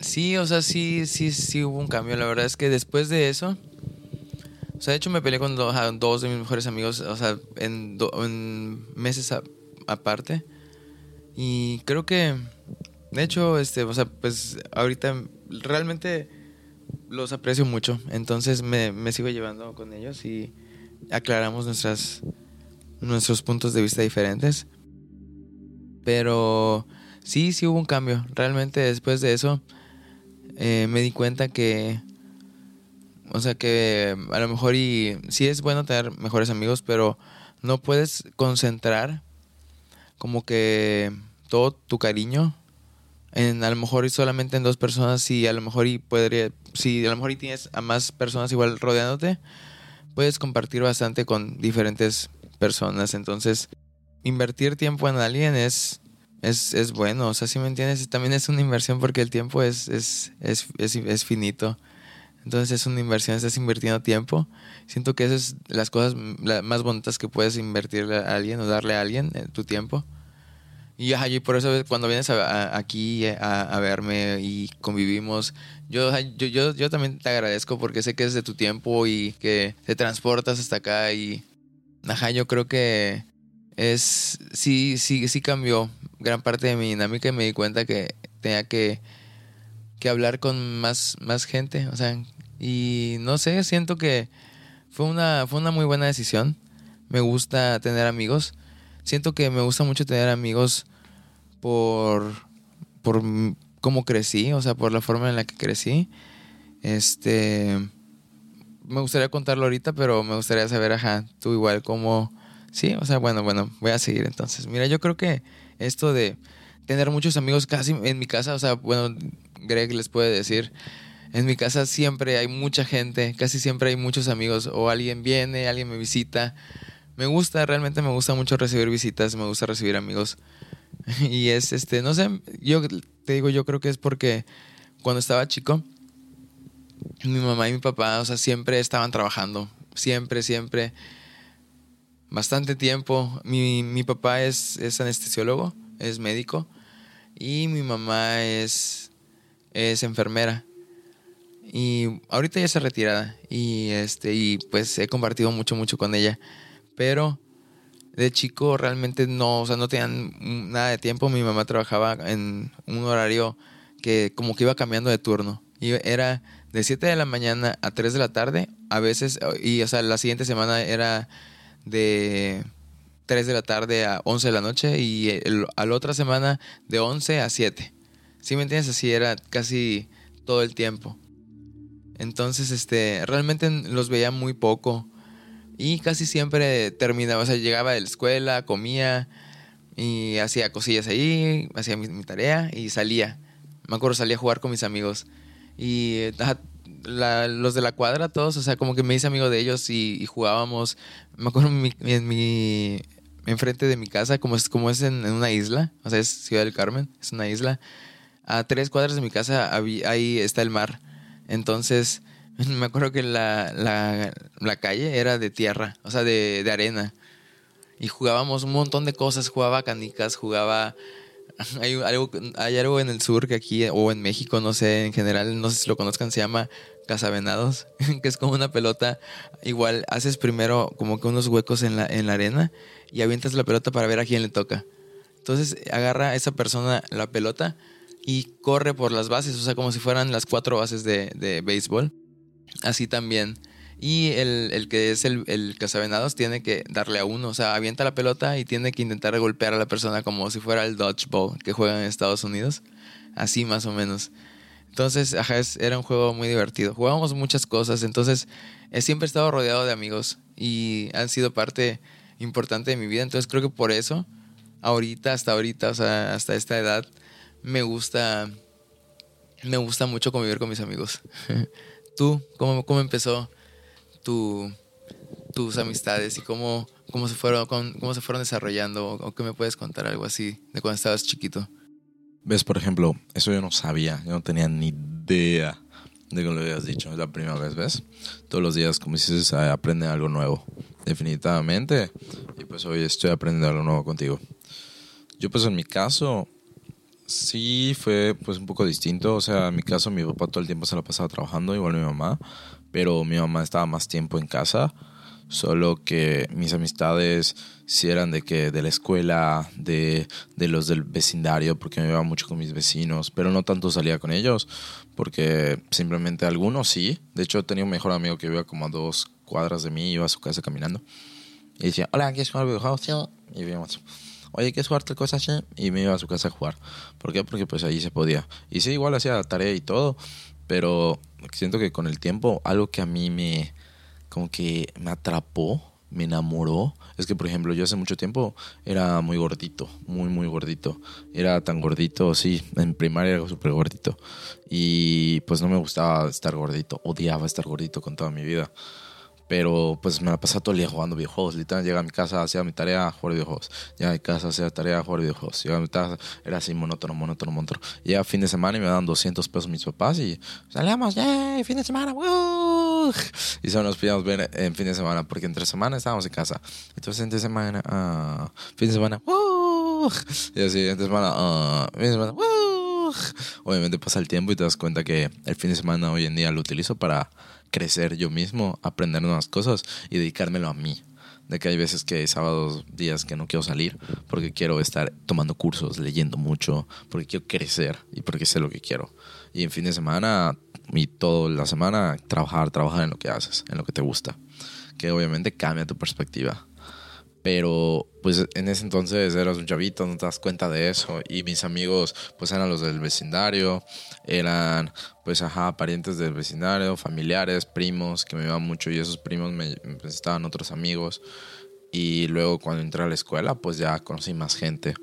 sí, o sea, sí, sí, sí hubo un cambio. La verdad es que después de eso, o sea, de hecho me peleé con dos, de mis mejores amigos, o sea, en, en meses aparte. Y creo que, de hecho, este, o sea, pues ahorita realmente los aprecio mucho. Entonces me, me sigo llevando con ellos y aclaramos nuestras, nuestros puntos de vista diferentes. Pero sí, sí hubo un cambio. Realmente después de eso eh, me di cuenta que o sea que a lo mejor y sí es bueno tener mejores amigos, pero no puedes concentrar como que todo tu cariño en a lo mejor y solamente en dos personas y a lo mejor y podría si a lo mejor y tienes a más personas igual rodeándote, puedes compartir bastante con diferentes personas, entonces invertir tiempo en alguien es es, es bueno, o sea, si me entiendes, también es una inversión porque el tiempo es, es, es, es finito. Entonces es una inversión, estás invirtiendo tiempo. Siento que esas es las cosas más bonitas que puedes invertirle a alguien o darle a alguien, eh, tu tiempo. Y, ajá, y por eso cuando vienes aquí a, a verme y convivimos, yo, yo, yo también te agradezco porque sé que es de tu tiempo y que te transportas hasta acá y, ajá, yo creo que es, sí, sí, sí cambió gran parte de mi dinámica y me di cuenta que tenía que, que hablar con más, más gente, o sea, y no sé, siento que fue una, fue una muy buena decisión. Me gusta tener amigos. Siento que me gusta mucho tener amigos por, por cómo crecí, o sea, por la forma en la que crecí. Este, me gustaría contarlo ahorita, pero me gustaría saber, ajá, tú igual cómo, sí, o sea, bueno, bueno, voy a seguir entonces. Mira, yo creo que esto de tener muchos amigos casi en mi casa, o sea, bueno, Greg les puede decir, en mi casa siempre hay mucha gente, casi siempre hay muchos amigos, o alguien viene, alguien me visita. Me gusta, realmente me gusta mucho recibir visitas, me gusta recibir amigos. Y es este, no sé, yo te digo, yo creo que es porque cuando estaba chico, mi mamá y mi papá, o sea, siempre estaban trabajando, siempre, siempre, bastante tiempo. Mi, mi papá es, es anestesiólogo, es médico, y mi mamá es, es enfermera. Y ahorita ya está retirada, y, este, y pues he compartido mucho, mucho con ella, pero de chico realmente no, o sea, no tenían nada de tiempo. Mi mamá trabajaba en un horario que como que iba cambiando de turno. Y era de 7 de la mañana a 3 de la tarde, a veces, y o sea, la siguiente semana era de 3 de la tarde a 11 de la noche y el- a la otra semana de 11 a 7. ¿Sí me entiendes? Así era casi todo el tiempo. Entonces, este, realmente los veía muy poco. Y casi siempre terminaba, o sea, llegaba de la escuela, comía y hacía cosillas ahí, hacía mi, tarea y salía. Me acuerdo, salía a jugar con mis amigos. Y la- los de la cuadra, todos, o sea, como que me hice amigo de ellos y, jugábamos. Me acuerdo en mi, en mi- enfrente de mi casa, como es, como es en, en una isla, o sea, es Ciudad del Carmen, es una isla. A tres cuadras de mi casa ahí está el mar. Entonces, me acuerdo que la, la, calle era de tierra, o sea, de, de arena. Y jugábamos un montón de cosas, jugaba canicas, jugaba... Hay algo, hay algo en el sur que aquí, o en México, no sé, en general, no sé si lo conozcan, se llama cazavenados, que es como una pelota. Igual haces primero como que unos huecos en la, en la arena y avientas la pelota para ver a quién le toca. Entonces agarra esa persona la pelota y corre por las bases, o sea, como si fueran las cuatro bases de, de béisbol. Así también. Y el, el que es el, el cazavenados tiene que darle a uno, o sea, avienta la pelota y tiene que intentar golpear a la persona como si fuera el dodgeball que juegan en Estados Unidos. Así más o menos. Entonces, ajá, es- era un juego muy divertido. Jugábamos muchas cosas, entonces he siempre estado rodeado de amigos y han sido parte importante de mi vida. Entonces creo que por eso, ahorita, hasta ahorita, o sea, hasta esta edad, me gusta, me gusta mucho convivir con mis amigos. ¿Tú cómo, cómo empezó tu, tus amistades y cómo, cómo, se fueron, cómo, se fueron desarrollando? ¿O, qué me puedes contar algo así de cuando estabas chiquito? ¿Ves, por ejemplo? Eso yo no sabía, yo no tenía ni idea de que lo habías dicho. Es la primera vez, ¿ves? Todos los días, como dices, aprende algo nuevo. Definitivamente. Y pues hoy estoy aprendiendo algo nuevo contigo. Yo pues en mi caso, sí fue pues un poco distinto. O sea, en mi caso mi papá todo el tiempo se la pasaba trabajando, igual mi mamá. Pero mi mamá estaba más tiempo en casa. Solo que mis amistades sí eran de que de la escuela, de, de los del vecindario, porque me iba mucho con mis vecinos, pero no tanto salía con ellos, porque simplemente algunos sí. De hecho, tenía un mejor amigo que vivía como a dos cuadras de mí, iba a su casa caminando. Y decía, hola, ¿quieres jugar videojuegos? Y íbamos, oye, ¿quieres jugar tal cosa? Sí. Y me iba a su casa a jugar. ¿Por qué? Porque pues ahí se podía. Y sí, igual hacía tarea y todo, pero siento que con el tiempo, algo que a mí me, como que me atrapó, me enamoró. Es que, por ejemplo, yo hace mucho tiempo era muy gordito, muy, muy gordito. Era tan gordito, sí, en primaria era súper gordito. Y pues no me gustaba estar gordito, odiaba estar gordito con toda mi vida. Pero pues me la pasaba todo el día jugando videojuegos. Literalmente llegaba a mi casa, hacía mi tarea, jugar videojuegos. Llegaba a mi casa, hacía tarea, jugar videojuegos. Llegaba a mi casa, era así monótono, monótono, monótono. Llegaba fin de semana y me daban 200 pesos mis papás y salíamos, ¡yay! Fin de semana, ¡woo! Y solo nos podíamos ver en fin de semana porque entre semana estábamos en casa. Entonces, entre semana, ah, fin de semana. ¡Woo! Y así, entre semana, ah, fin de semana, ¡Woo! Obviamente pasa el tiempo y te das cuenta que el fin de semana hoy en día lo utilizo para crecer yo mismo, aprender nuevas cosas y dedicármelo a mí. De que hay veces que hay sábados, días que no quiero salir porque quiero estar tomando cursos, leyendo mucho, porque quiero crecer y porque sé lo que quiero. Y en fin de semana y toda la semana trabajar, trabajar en lo que haces, en lo que te gusta. Que obviamente cambia tu perspectiva. Pero pues en ese entonces eras un chavito, no te das cuenta de eso. Y mis amigos pues eran los del vecindario, eran pues ajá, parientes del vecindario, familiares, primos que me iban mucho y esos primos me, me presentaban otros amigos. Y luego cuando entré a la escuela pues ya conocí más gente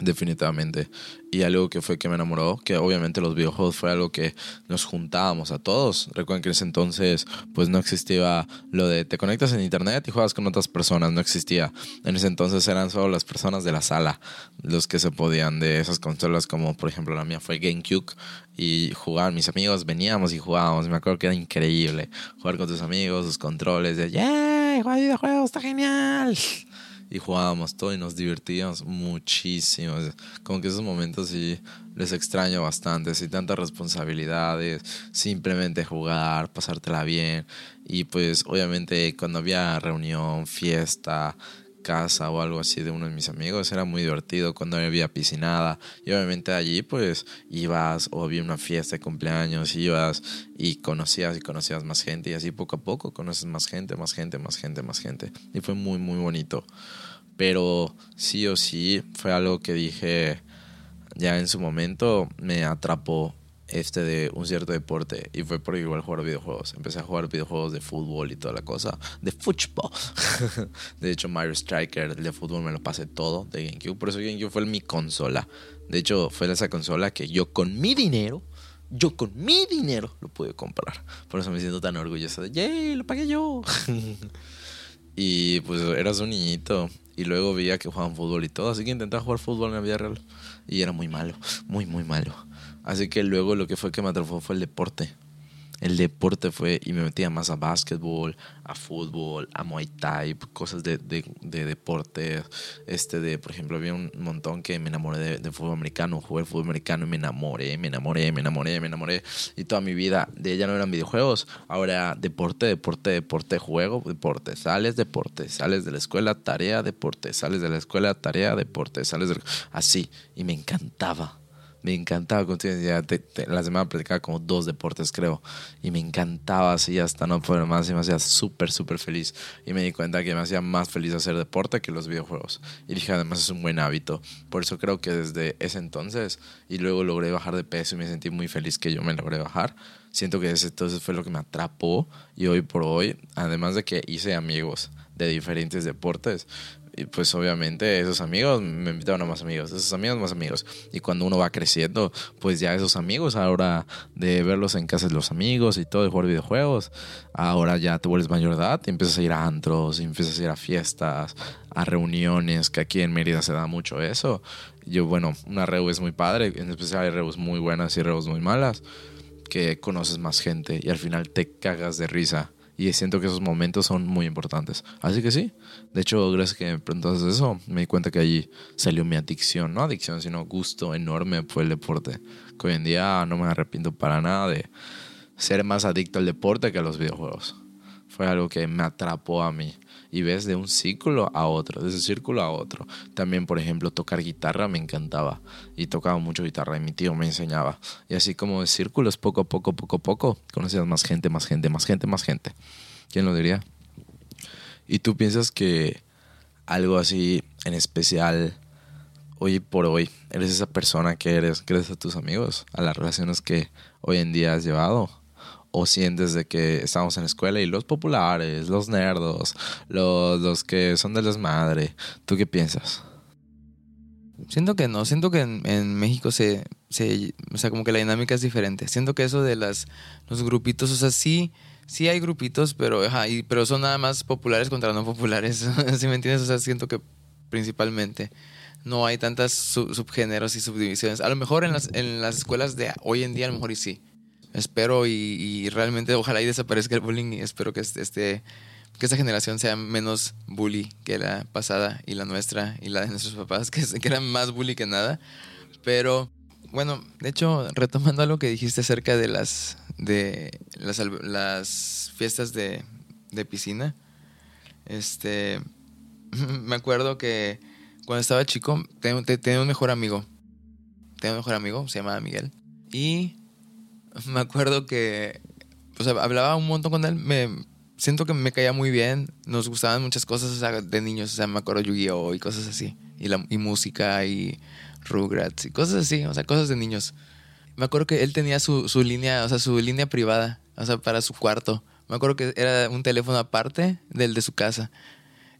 definitivamente. Y algo que fue que me enamoró, que obviamente los videojuegos fue algo que nos juntábamos a todos. Recuerden que en ese entonces pues no existía lo de te conectas en internet y juegas con otras personas, no existía. En ese entonces eran solo las personas de la sala los que se podían de esas consolas como por ejemplo la mía fue GameCube y jugaban mis amigos, veníamos y jugábamos. Me acuerdo que era increíble jugar con tus amigos, sus controles de ¡Yay! Jugar videojuegos, está genial y jugábamos todo y nos divertíamos muchísimo. Como que esos momentos sí les extraño bastante, sin tantas responsabilidades, simplemente jugar, pasártela bien. Y pues obviamente cuando había reunión, fiesta, casa o algo así de uno de mis amigos. Era muy divertido cuando había piscinada. Y obviamente allí pues ibas o había una fiesta de cumpleaños, ibas y conocías y conocías más gente. Y así poco a poco conoces más gente, más gente, más gente, más gente. Y fue muy, muy bonito. Pero sí o sí fue algo que dije ya en su momento me atrapó este de un cierto deporte y fue por igual jugar videojuegos. Empecé a jugar videojuegos de fútbol y toda la cosa, de fútbol. de hecho, Mario Striker, el de fútbol, me lo pasé todo de GameCube. Por eso GameCube fue mi consola. De hecho, fue esa consola que yo con mi dinero, yo con mi dinero lo pude comprar. Por eso me siento tan orgulloso de, ¡yay! Lo pagué yo. y pues eras un niñito. Y luego veía que jugaban fútbol y todo. Así que intentaba jugar fútbol en la vida real. Y era muy malo, muy, muy malo. Así que luego lo que fue que me atrapó fue el deporte. El deporte fue, y me metía más a básquetbol, a fútbol, a Muay Thai, cosas de, de, de deporte. Este de, por ejemplo, había un montón que me enamoré de, de, fútbol americano, jugué fútbol americano y me enamoré, me enamoré, me enamoré, me enamoré. Y toda mi vida de ella no eran videojuegos, ahora deporte, deporte, deporte, juego, deporte. Sales, deporte, sales de la escuela, tarea, deporte, sales de la escuela, tarea, deporte, sales de... Así, y me encantaba me encantaba continuidad. Te, te, la semana platicaba como dos deportes, creo. Y me encantaba así hasta no poder más. Y me hacía súper, súper feliz. Y me di cuenta que me hacía más feliz hacer deporte que los videojuegos. Y dije, además es un buen hábito. Por eso creo que desde ese entonces, y luego logré bajar de peso y me sentí muy feliz que yo me logré bajar. Siento que ese entonces fue lo que me atrapó. Y hoy por hoy, además de que hice amigos de diferentes deportes, y pues obviamente esos amigos me invitaron a más amigos, esos amigos más amigos. Y cuando uno va creciendo, pues ya esos amigos, ahora de verlos en casa de los amigos y todo, de jugar videojuegos, ahora ya te vuelves mayor edad y empiezas a ir a antros, y empiezas a ir a fiestas, a reuniones, que aquí en Mérida se da mucho eso. Yo, bueno, una reu es muy padre, en especial hay reus muy buenas y reus muy malas, que conoces más gente y al final te cagas de risa y siento que esos momentos son muy importantes. Así que sí, de hecho, gracias que me preguntaste eso, me di cuenta que allí salió mi adicción, no adicción, sino gusto enorme por el deporte. Que hoy en día no me arrepiento para nada de ser más adicto al deporte que a los videojuegos. Fue algo que me atrapó a mí. Y ves de un círculo a otro, de ese círculo a otro. También, por ejemplo, tocar guitarra me encantaba. Y tocaba mucho guitarra y mi tío me enseñaba. Y así como de círculos, poco a poco, poco a poco, conocías más gente, más gente, más gente, más gente. ¿Quién lo diría? ¿Y tú piensas que algo así en especial hoy por hoy eres esa persona que eres gracias a tus amigos, a las relaciones que hoy en día has llevado? ¿O sientes de que estamos en la escuela y los populares, los nerdos, los, los que son de desmadre? ¿Tú qué piensas? Siento que no, siento que en, México se, se, o sea, como que la dinámica es diferente. Siento que eso de las, los grupitos, o sea, sí, sí hay grupitos, pero, pero son nada más populares contra no populares, ¿sí me entiendes? O sea, siento que principalmente no hay tantas sub subgéneros y subdivisiones. A lo mejor en las, en las escuelas de hoy en día, a lo mejor y sí. Espero y, realmente ojalá y desaparezca el bullying y espero que esté que esta generación sea menos bully que la pasada y la nuestra y la de nuestros papás, que, que eran más bully que nada. Pero bueno, de hecho, retomando algo que dijiste acerca de las de las, fiestas de, de piscina, este me acuerdo que cuando estaba chico tenía un mejor amigo. Tenía un mejor amigo, se llamaba Miguel. Y me acuerdo que pues, hablaba un montón con él. Me, siento que me caía muy bien. Nos gustaban muchas cosas de niños. O sea, me acuerdo Yu-Gi-Oh! y cosas así. Y, la, y música y Rugrats y cosas así. O sea, cosas de niños. Me acuerdo que él tenía su, su línea, o sea, su línea privada. O sea, para su cuarto. Me acuerdo que era un teléfono aparte del de su casa.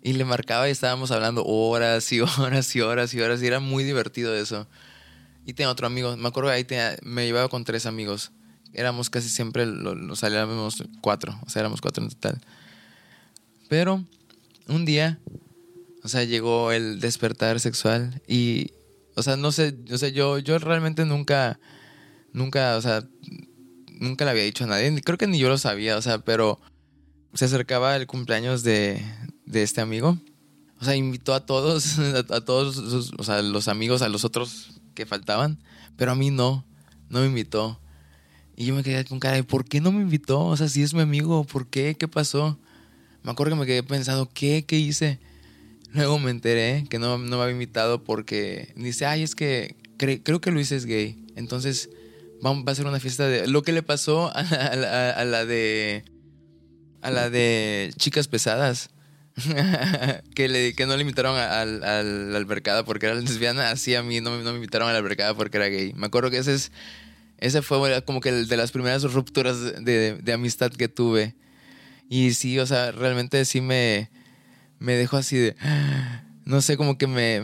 Y le marcaba y estábamos hablando horas y horas y horas y horas. Y era muy divertido eso. Y tenía otro amigo. Me acuerdo que ahí me llevaba con tres amigos. Éramos casi siempre, los salíamos cuatro. O sea, éramos cuatro en total. Pero un día, o sea, llegó el despertar sexual. Y, o sea, no sé, o sea, yo, yo realmente nunca, nunca, o sea, nunca le había dicho a nadie. Creo que ni yo lo sabía, o sea, pero se acercaba el cumpleaños de, de este amigo. O sea, invitó a todos, a, todos o sea, los amigos, a los otros que faltaban, pero a mí no, no me invitó. Y yo me quedé con cara de, ¿por qué no me invitó? O sea, si es mi amigo, ¿por qué? ¿Qué pasó? Me acuerdo que me quedé pensando, ¿qué? ¿Qué hice? Luego me enteré que no, no me había invitado porque dice, ay, es que creo que Luis es gay. Entonces, va a ser una fiesta de... Lo que le pasó a la de... A la de chicas pesadas. que, le, que no le invitaron al, al, la porque era lesbiana, así a mí no, no, me invitaron a la albercada porque era gay. Me acuerdo que ese, es, ese fue como que de las primeras rupturas de, de, amistad que tuve. Y sí, o sea, realmente sí me, me dejó así de... No sé, como que me,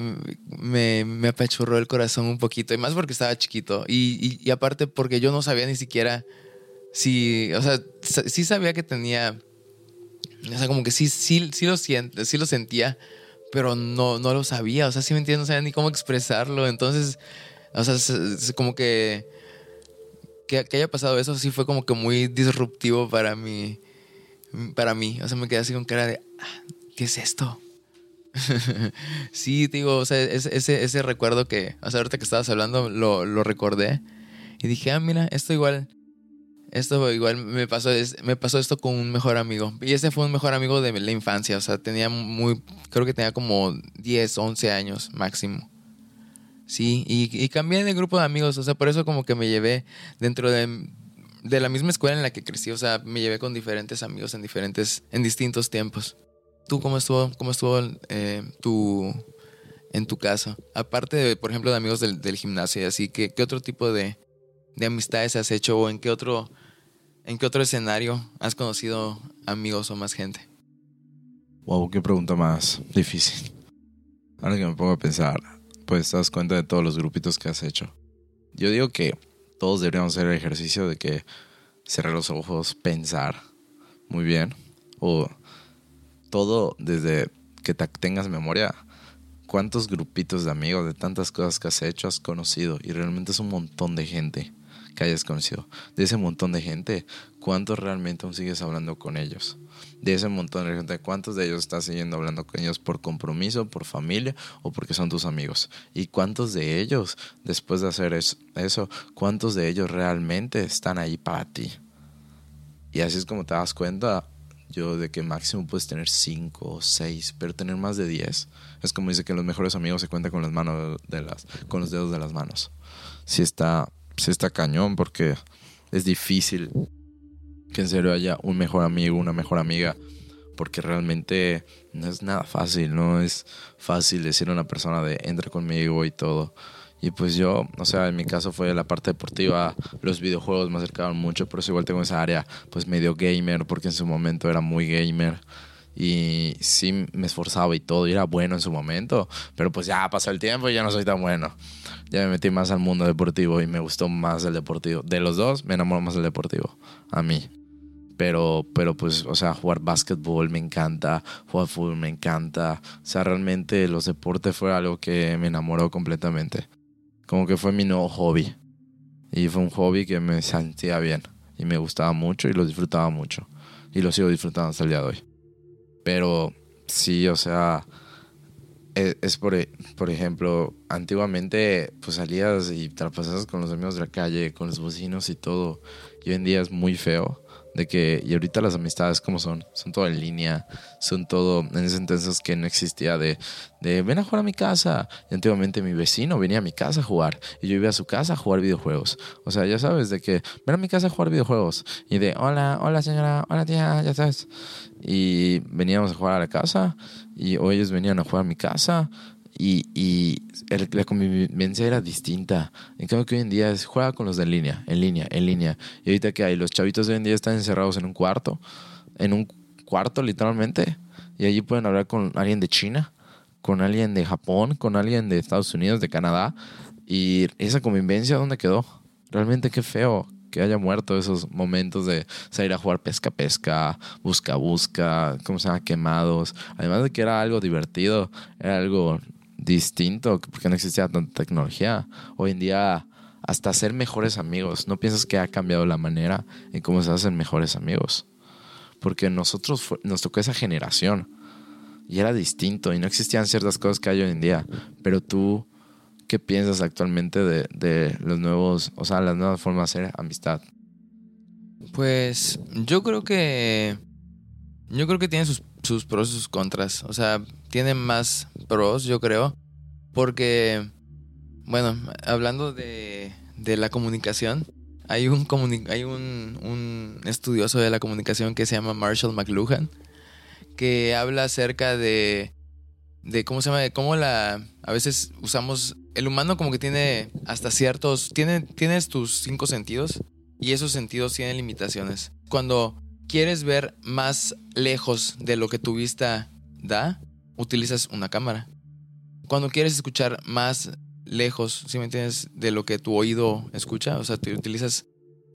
me, me apachurró el corazón un poquito. Y más porque estaba chiquito. Y, y, aparte porque yo no sabía ni siquiera si... O sea, sí sabía que tenía o sea, como que sí, sí, sí lo siento, sí lo sentía, pero no, no lo sabía. O sea, sí me entiendo, no sabía ni cómo expresarlo. Entonces, o sea, como que, que, haya pasado eso sí fue como que muy disruptivo para mí. Para mí. O sea, me quedé así con cara de, ah, ¿qué es esto? sí, digo, o sea, ese, ese, recuerdo que, o sea, ahorita que estabas hablando, lo, lo recordé. Y dije, ah, mira, esto igual esto igual me pasó, me pasó esto con un mejor amigo. Y ese fue un mejor amigo de la infancia. O sea, tenía muy, creo que tenía como 10, 11 años máximo. Sí, y, y cambié de grupo de amigos. O sea, por eso como que me llevé dentro de, de la misma escuela en la que crecí. O sea, me llevé con diferentes amigos en diferentes, en distintos tiempos. ¿Tú cómo estuvo, cómo estuvo eh, tu, en tu caso? Aparte, de, por ejemplo, de amigos del, del gimnasio y así, ¿qué, ¿qué otro tipo de, de amistades has hecho o en qué otro ¿En qué otro escenario has conocido amigos o más gente? Wow, qué pregunta más difícil. Ahora que me pongo a pensar, pues te das cuenta de todos los grupitos que has hecho. Yo digo que todos deberíamos hacer el ejercicio de que cerrar los ojos, pensar muy bien. O todo desde que tengas memoria. ¿Cuántos grupitos de amigos de tantas cosas que has hecho has conocido? Y realmente es un montón de gente que hayas conocido. De ese montón de gente, ¿cuántos realmente aún sigues hablando con ellos? De ese montón de gente, ¿cuántos de ellos estás siguiendo hablando con ellos por compromiso, por familia o porque son tus amigos? ¿Y cuántos de ellos, después de hacer eso, cuántos de ellos realmente están ahí para ti? Y así es como te das cuenta yo de que máximo puedes tener cinco o seis, pero tener más de diez es como dice que los mejores amigos se cuentan con las manos de las, con los dedos de las manos. Si está sí está cañón porque es difícil que en serio haya un mejor amigo, una mejor amiga, porque realmente no es nada fácil, no es fácil decir a una persona de entra conmigo y todo. Y pues yo, o sea, en mi caso fue la parte deportiva, los videojuegos me acercaron mucho, por eso igual tengo esa área pues medio gamer, porque en su momento era muy gamer. Y sí me esforzaba y todo, y era bueno en su momento, pero pues ya pasó el tiempo y ya no soy tan bueno ya me metí más al mundo deportivo y me gustó más el deportivo. De los dos, me enamoró más el deportivo, a mí. Pero, pero pues, o sea, jugar básquetbol me encanta, jugar fútbol me encanta. O sea, realmente los deportes fue algo que me enamoró completamente. Como que fue mi nuevo hobby. Y fue un hobby que me sentía bien. Y me gustaba mucho y lo disfrutaba mucho. Y lo sigo disfrutando hasta el día de hoy. Pero sí, o sea, e, es, por, e, por ejemplo, antiguamente pues salías y te con los amigos de la calle, con los vecinos y todo. Y hoy en día es muy feo de que, y ahorita las amistades, ¿cómo son? Son todo en línea, son todo, en ese entonces que no existía de, de, ven a jugar a mi casa. Y antiguamente mi vecino venía a mi casa a jugar y yo iba a su casa a jugar videojuegos. O sea, ya sabes, de que ven a mi casa a jugar videojuegos y de, hola, hola señora, hola tía, ya sabes. Y veníamos a jugar a la casa y hoy ellos venían a jugar a mi casa y, la convivencia era distinta. En cambio que hoy en día es juega con los de línea, en línea, en línea. Y ahorita que hay, los chavitos hoy en día están encerrados en un cuarto, en un cuarto literalmente, y allí pueden hablar con alguien de China, con alguien de Japón, con alguien de Estados Unidos, de Canadá. Y esa convivencia, ¿dónde quedó? Realmente qué feo que haya muerto esos momentos de salir a jugar pesca pesca, busca busca, ¿cómo se llama? Quemados. Además de que era algo divertido, era algo distinto porque no existía tanta tecnología. Hoy en día, hasta ser mejores amigos, ¿no piensas que ha cambiado la manera en cómo se hacen mejores amigos? Porque nosotros nos tocó esa generación y era distinto y no existían ciertas cosas que hay hoy en día. Pero tú, ¿qué piensas actualmente de, de los nuevos, o sea, las nuevas formas de hacer amistad? Pues yo creo que yo creo que tiene sus, sus pros y sus contras. O sea, tiene más pros, yo creo. Porque, bueno, hablando de, de la comunicación, hay, un, hay un, un, estudioso de la comunicación que se llama Marshall McLuhan, que habla acerca de, de cómo se llama, de cómo la, a veces usamos, el humano como que tiene hasta ciertos, tiene, tienes tus cinco sentidos y esos sentidos tienen limitaciones. Cuando quieres ver más lejos de lo que tu vista da, utilizas una cámara. Cuando quieres escuchar más lejos, si me entiendes, de lo que tu oído escucha, o sea, te utilizas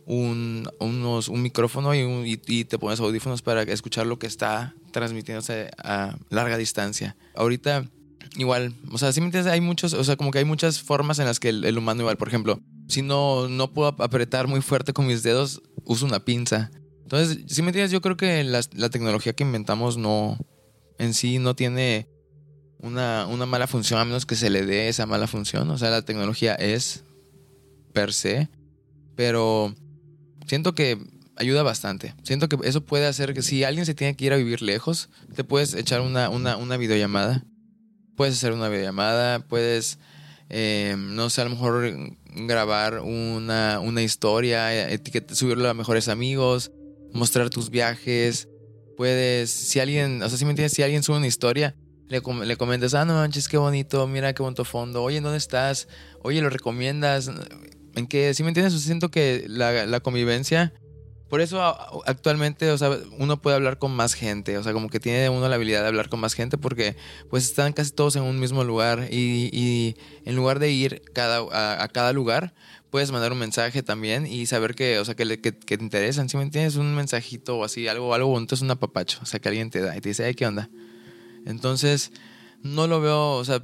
un, unos, un micrófono y, y, te pones audífonos para escuchar lo que está transmitiéndose a larga distancia. Ahorita, igual, o sea, si me entiendes, hay muchos, o sea, como que hay muchas formas en las que el, humano igual, por ejemplo, si no, no puedo apretar muy fuerte con mis dedos, uso una pinza. Entonces, si me entiendes, yo creo que la, tecnología que inventamos no, en sí no tiene una, una, mala función a menos que se le dé esa mala función. O sea, la tecnología es per se, pero siento que ayuda bastante. Siento que eso puede hacer que si alguien se tiene que ir a vivir lejos, te puedes echar una, una, una videollamada. Puedes hacer una videollamada, puedes, eh, no sé, a lo mejor grabar una, una historia, etiqueta, subirlo a mejores amigos, mostrar tus viajes. Puedes, si alguien, o sea, si me entiendes, si alguien sube una historia, le, le comentas, ah, no manches, qué bonito, mira qué bonito fondo, oye, ¿dónde estás? Oye, ¿lo recomiendas? ¿En qué? Si me entiendes? siento que la, la convivencia, por eso actualmente, o sea, uno puede hablar con más gente, o sea, como que tiene uno la habilidad de hablar con más gente porque pues están casi todos en un mismo lugar y, y en lugar de ir cada, a cada lugar, puedes mandar un mensaje también y saber que, o sea, que, que, te interesan, ¿sí me entiendes? Un mensajito o así, algo, algo bonito es un apapacho, o sea, que alguien te da y te dice, ay, ¿qué onda? Entonces, no lo veo, o sea,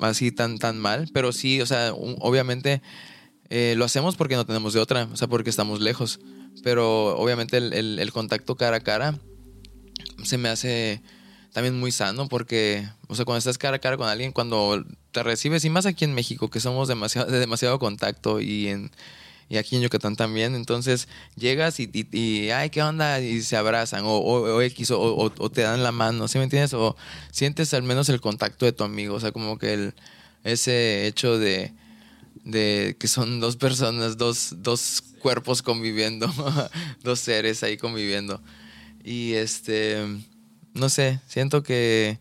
así tan, tan mal, pero sí, o sea, obviamente eh, lo hacemos porque no tenemos de otra, o sea, porque estamos lejos, pero obviamente el contacto cara a cara se me hace también muy sano porque, o sea, cuando estás cara a cara con alguien, cuando te recibes, y más aquí en México, que somos demasiado, de demasiado contacto y en y aquí en Yucatán también, entonces llegas y, y, ay, ¿qué onda? Y se abrazan, o, o, X, o, o, te dan la mano, ¿sí me entiendes? O sientes al menos el contacto de tu amigo, o sea, como que el, ese hecho de, de que son dos personas, dos, dos cuerpos conviviendo, dos seres ahí conviviendo. Y este, no sé, siento que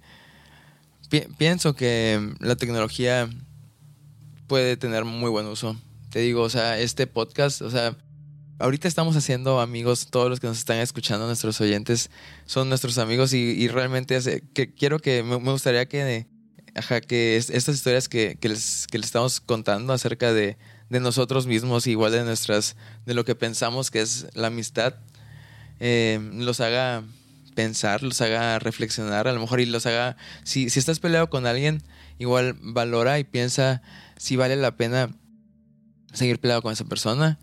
pienso que la tecnología puede tener muy buen uso. Te digo, o sea, este podcast, o sea, ahorita estamos haciendo amigos, todos los que nos están escuchando, nuestros oyentes, son nuestros amigos y, realmente que quiero que, me, gustaría que, que estas historias que, que les estamos contando acerca de, de nosotros mismos, igual de nuestras, de lo que pensamos que es la amistad, eh, los haga pensar, los haga reflexionar, a lo mejor y los haga, si, si estás peleado con alguien, igual valora y piensa si vale la pena seguir peleado con esa persona.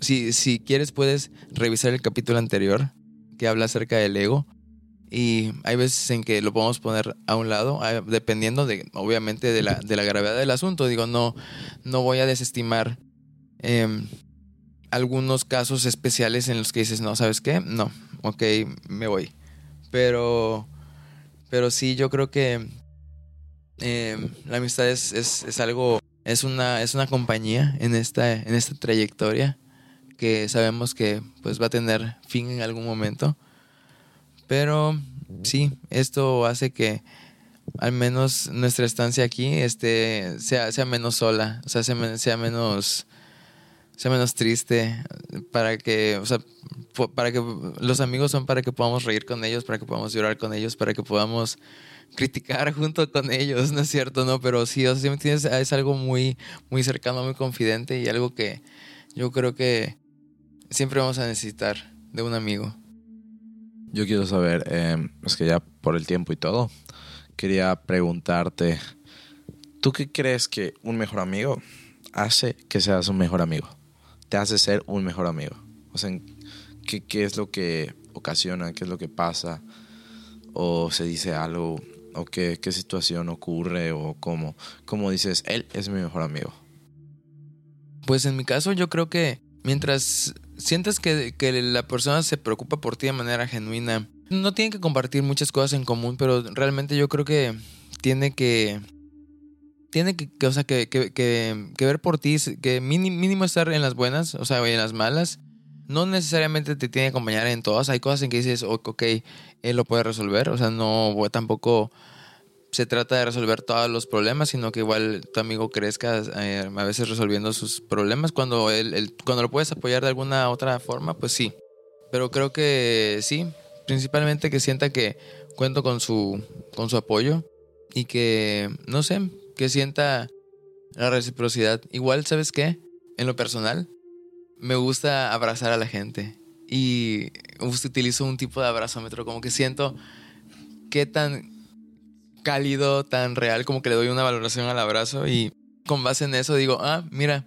Si, si quieres puedes revisar el capítulo anterior que habla acerca del ego Y hay veces en que lo podemos poner a un lado, dependiendo de, obviamente, de la, de la gravedad del asunto. Digo, no, no voy a desestimar em, algunos casos especiales en los que dices, no, ¿sabes qué? No, ok, me voy. Pero, pero sí, yo creo que em, la amistad es, es, es, algo, es una, es una compañía en esta, en esta trayectoria que sabemos que pues va a tener fin en algún momento. Pero sí, esto hace que al menos nuestra estancia aquí este, sea, sea menos sola, o sea, sea, sea menos sea menos triste, para que, o sea, para que los amigos son para que podamos reír con ellos, para que podamos llorar con ellos, para que podamos criticar junto con ellos, ¿no es cierto? No, pero sí, o sea, es algo muy, muy cercano, muy confidente y algo que yo creo que siempre vamos a necesitar de un amigo. Yo quiero saber, eh, es que ya por el tiempo y todo, quería preguntarte, ¿tú qué crees que un mejor amigo hace que seas un mejor amigo? Te hace ser un mejor amigo. O sea, ¿qué, qué es lo que ocasiona? ¿Qué es lo que pasa? ¿O se dice algo? ¿O qué, qué situación ocurre? ¿O cómo? ¿Cómo dices, él es mi mejor amigo? Pues en mi caso yo creo que mientras sientes que, la persona se preocupa por ti de manera genuina, no tienen que compartir muchas cosas en común, pero realmente yo creo que tiene que tiene que, o sea, que, que, que, ver por ti, que mínimo, estar en las buenas, o sea, en las malas. No necesariamente te tiene que acompañar en todas. Hay cosas en que dices, ok, él lo puede resolver. O sea, no tampoco se trata de resolver todos los problemas, sino que igual tu amigo crezca eh, a veces resolviendo sus problemas. Cuando, él, cuando lo puedes apoyar de alguna otra forma, pues sí. Pero creo que sí, principalmente que sienta que cuento con su, con su apoyo y que, no sé, que sienta la reciprocidad. Igual, ¿sabes qué? En lo personal, me gusta abrazar a la gente y utilizo un tipo de abrazómetro, como que siento qué tan cálido, tan real, como que le doy una valoración al abrazo y con base en eso digo, ah, mira,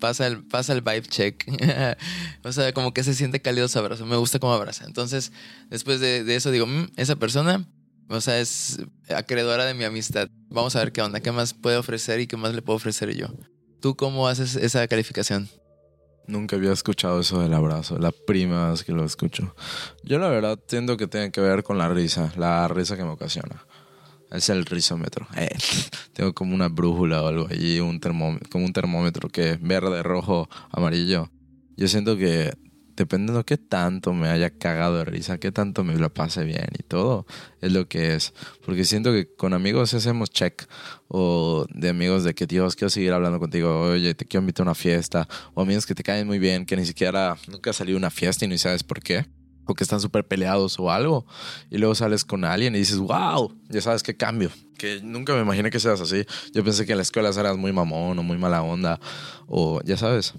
pasa el, pasa el vibe check. o sea, como que se siente cálido su abrazo, me gusta cómo abraza. Entonces, después de, eso digo, mm, esa persona, o sea, es acreedora de mi amistad. Vamos a ver qué onda, qué más puede ofrecer y qué más le puedo ofrecer yo. ¿Tú cómo haces esa calificación? Nunca había escuchado eso del abrazo, la primera vez que lo escucho. Yo la verdad entiendo que tiene que ver con la risa, la risa que me ocasiona. Es el risómetro. Eh, tengo como una brújula o algo allí, un termómetro, como un termómetro que es verde, rojo, amarillo. Yo siento que dependiendo de qué tanto me haya cagado de risa, qué tanto me lo pase bien y todo, es lo que es. Porque siento que con amigos hacemos check. O de amigos de que, Dios, quiero seguir hablando contigo. Oye, te quiero invitar a una fiesta. O amigos que te caen muy bien, que ni siquiera nunca ha una fiesta y no sabes por qué o que están súper peleados o algo, y luego sales con alguien y dices, wow, ya sabes qué cambio. Que nunca me imaginé que seas así. Yo pensé que en la escuela eras muy mamón o muy mala onda, o ya sabes.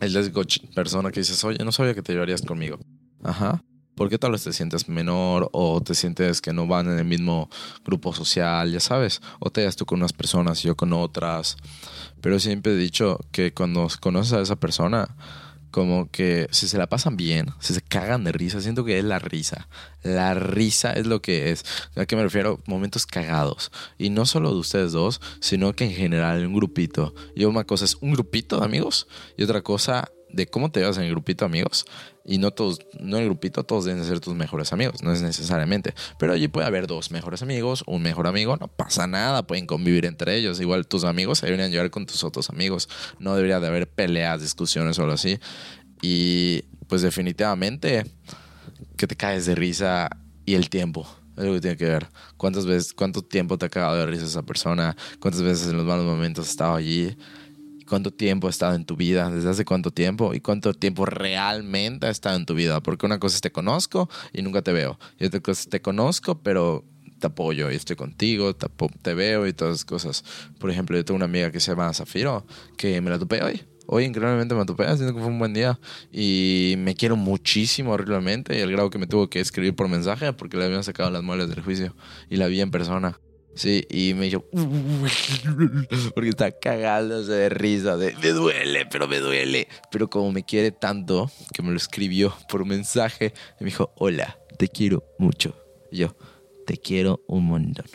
El lesgo persona que dices, oye, no sabía que te llevarías conmigo. Ajá. ¿Por qué tal vez te sientes menor o te sientes que no van en el mismo grupo social, ya sabes? O te das tú con unas personas y yo con otras. Pero siempre he dicho que cuando conoces a esa persona, como que si se la pasan bien, si se cagan de risa, siento que es la risa. La risa es lo que es. ¿A qué me refiero? Momentos cagados. Y no solo de ustedes dos, sino que en general un grupito. Y una cosa es un grupito de amigos y otra cosa de cómo te llevas en el grupito amigos. Y no todos, no el grupito, todos deben ser tus mejores amigos, no es necesariamente. Pero allí puede haber dos mejores amigos, un mejor amigo, no pasa nada, pueden convivir entre ellos. Igual tus amigos se deberían llevar con tus otros amigos. No debería de haber peleas, discusiones o algo así. Y pues definitivamente que te caes de risa y el tiempo. Es lo que tiene que ver. ¿Cuántas veces, cuánto tiempo te ha cagado de risa esa persona? ¿Cuántas veces en los malos momentos has estado allí? Cuánto tiempo ha estado en tu vida, desde hace cuánto tiempo y cuánto tiempo realmente ha estado en tu vida. Porque una cosa es te conozco y nunca te veo. Y otra cosa es te conozco, pero te apoyo y estoy contigo, te, te veo y todas esas cosas. Por ejemplo, yo tengo una amiga que se llama Zafiro, que me la topé hoy. Hoy increíblemente me topé, siento que fue un buen día. Y me quiero muchísimo horriblemente. Y el grado que me tuvo que escribir por mensaje porque le habían sacado las muelas del juicio. Y la vi en persona. Sí, y me dijo, porque está cagándose de risa, de, me duele, pero me duele. Pero como me quiere tanto, que me lo escribió por mensaje, me dijo, hola, te quiero mucho. Y yo, te quiero un montón.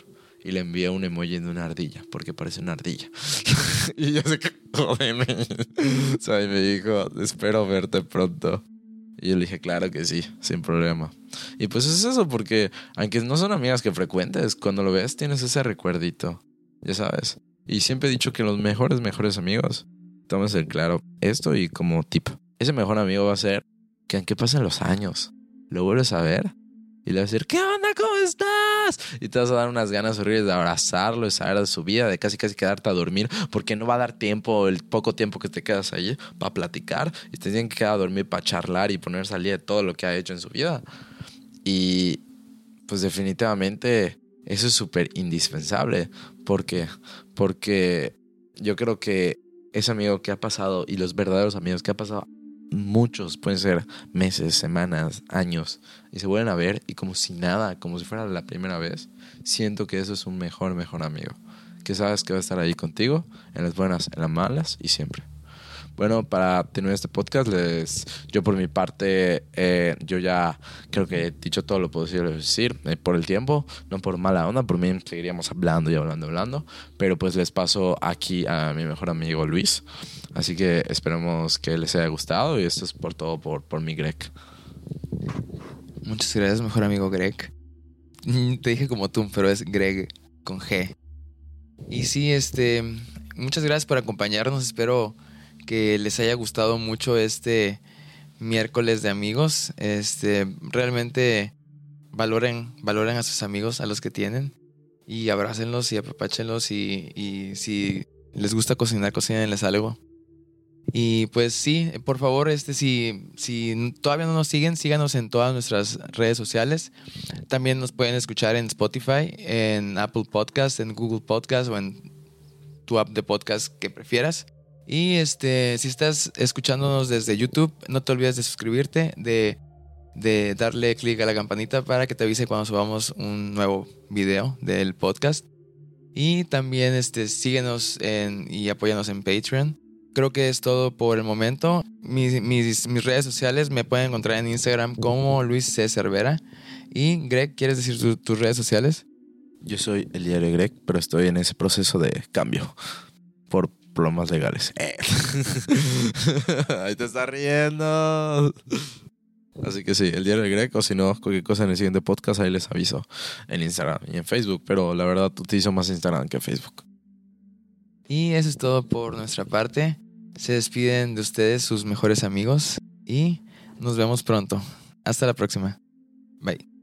Y le envié un emoji de una ardilla, porque parece una ardilla. y yo se cagó de mí. o sea, y me dijo, espero verte pronto. Y yo le dije, claro que sí, sin problema. Y pues es eso, porque aunque no son amigas que frecuentes, cuando lo ves tienes ese recuerdito, ya sabes. Y siempre he dicho que los mejores, mejores amigos, tomes el claro esto y como tip. Ese mejor amigo va a ser que aunque pasen los años, lo vuelves a ver y le vas a decir, ¿qué onda? ¿Cómo estás? Y te vas a dar unas ganas horribles de abrazarlo, de saber de su vida, de casi casi quedarte a dormir, porque no va a dar tiempo, el poco tiempo que te quedas allí, para platicar. Y te tienen que quedar a dormir para charlar y poner salir de todo lo que ha hecho en su vida. Y pues definitivamente eso es súper indispensable. porque Porque yo creo que ese amigo que ha pasado y los verdaderos amigos que ha pasado muchos, pueden ser meses, semanas, años, y se vuelven a ver y como si nada, como si fuera la primera vez, siento que eso es un mejor, mejor amigo. Que sabes que va a estar ahí contigo, en las buenas, en las malas y siempre. Bueno, para tener este podcast, les, yo por mi parte, eh, yo ya creo que he dicho todo lo posible decir eh, por el tiempo, no por mala onda, por mí seguiríamos hablando y hablando, hablando, pero pues les paso aquí a mi mejor amigo Luis. Así que esperemos que les haya gustado y esto es por todo por, por mi Greg. Muchas gracias, mejor amigo Greg. Te dije como tú, pero es Greg con G. Y sí, este, muchas gracias por acompañarnos. Espero que les haya gustado mucho este miércoles de amigos. Este, realmente valoren, valoren a sus amigos, a los que tienen, y abrácenlos y apapáchenlos. Y, y si les gusta cocinar, cocínenles algo. Y pues sí, por favor, este, si, si todavía no nos siguen, síganos en todas nuestras redes sociales. También nos pueden escuchar en Spotify, en Apple Podcast, en Google Podcast o en tu app de podcast que prefieras. Y este, si estás escuchándonos desde YouTube, no te olvides de suscribirte, de, de darle clic a la campanita para que te avise cuando subamos un nuevo video del podcast. Y también este, síguenos en, y apóyanos en Patreon. Creo que es todo por el momento. Mis, mis, mis redes sociales me pueden encontrar en Instagram como Luis C. Cervera. Y Greg, ¿quieres decir tus redes sociales? Yo soy el diario Greg, pero estoy en ese proceso de cambio por problemas legales. Eh. Ahí te está riendo. Así que sí, el diario Greg, o si no, cualquier cosa en el siguiente podcast, ahí les aviso en Instagram y en Facebook, pero la verdad utilizo más Instagram que Facebook. Y eso es todo por nuestra parte. Se despiden de ustedes sus mejores amigos y nos vemos pronto. Hasta la próxima. Bye.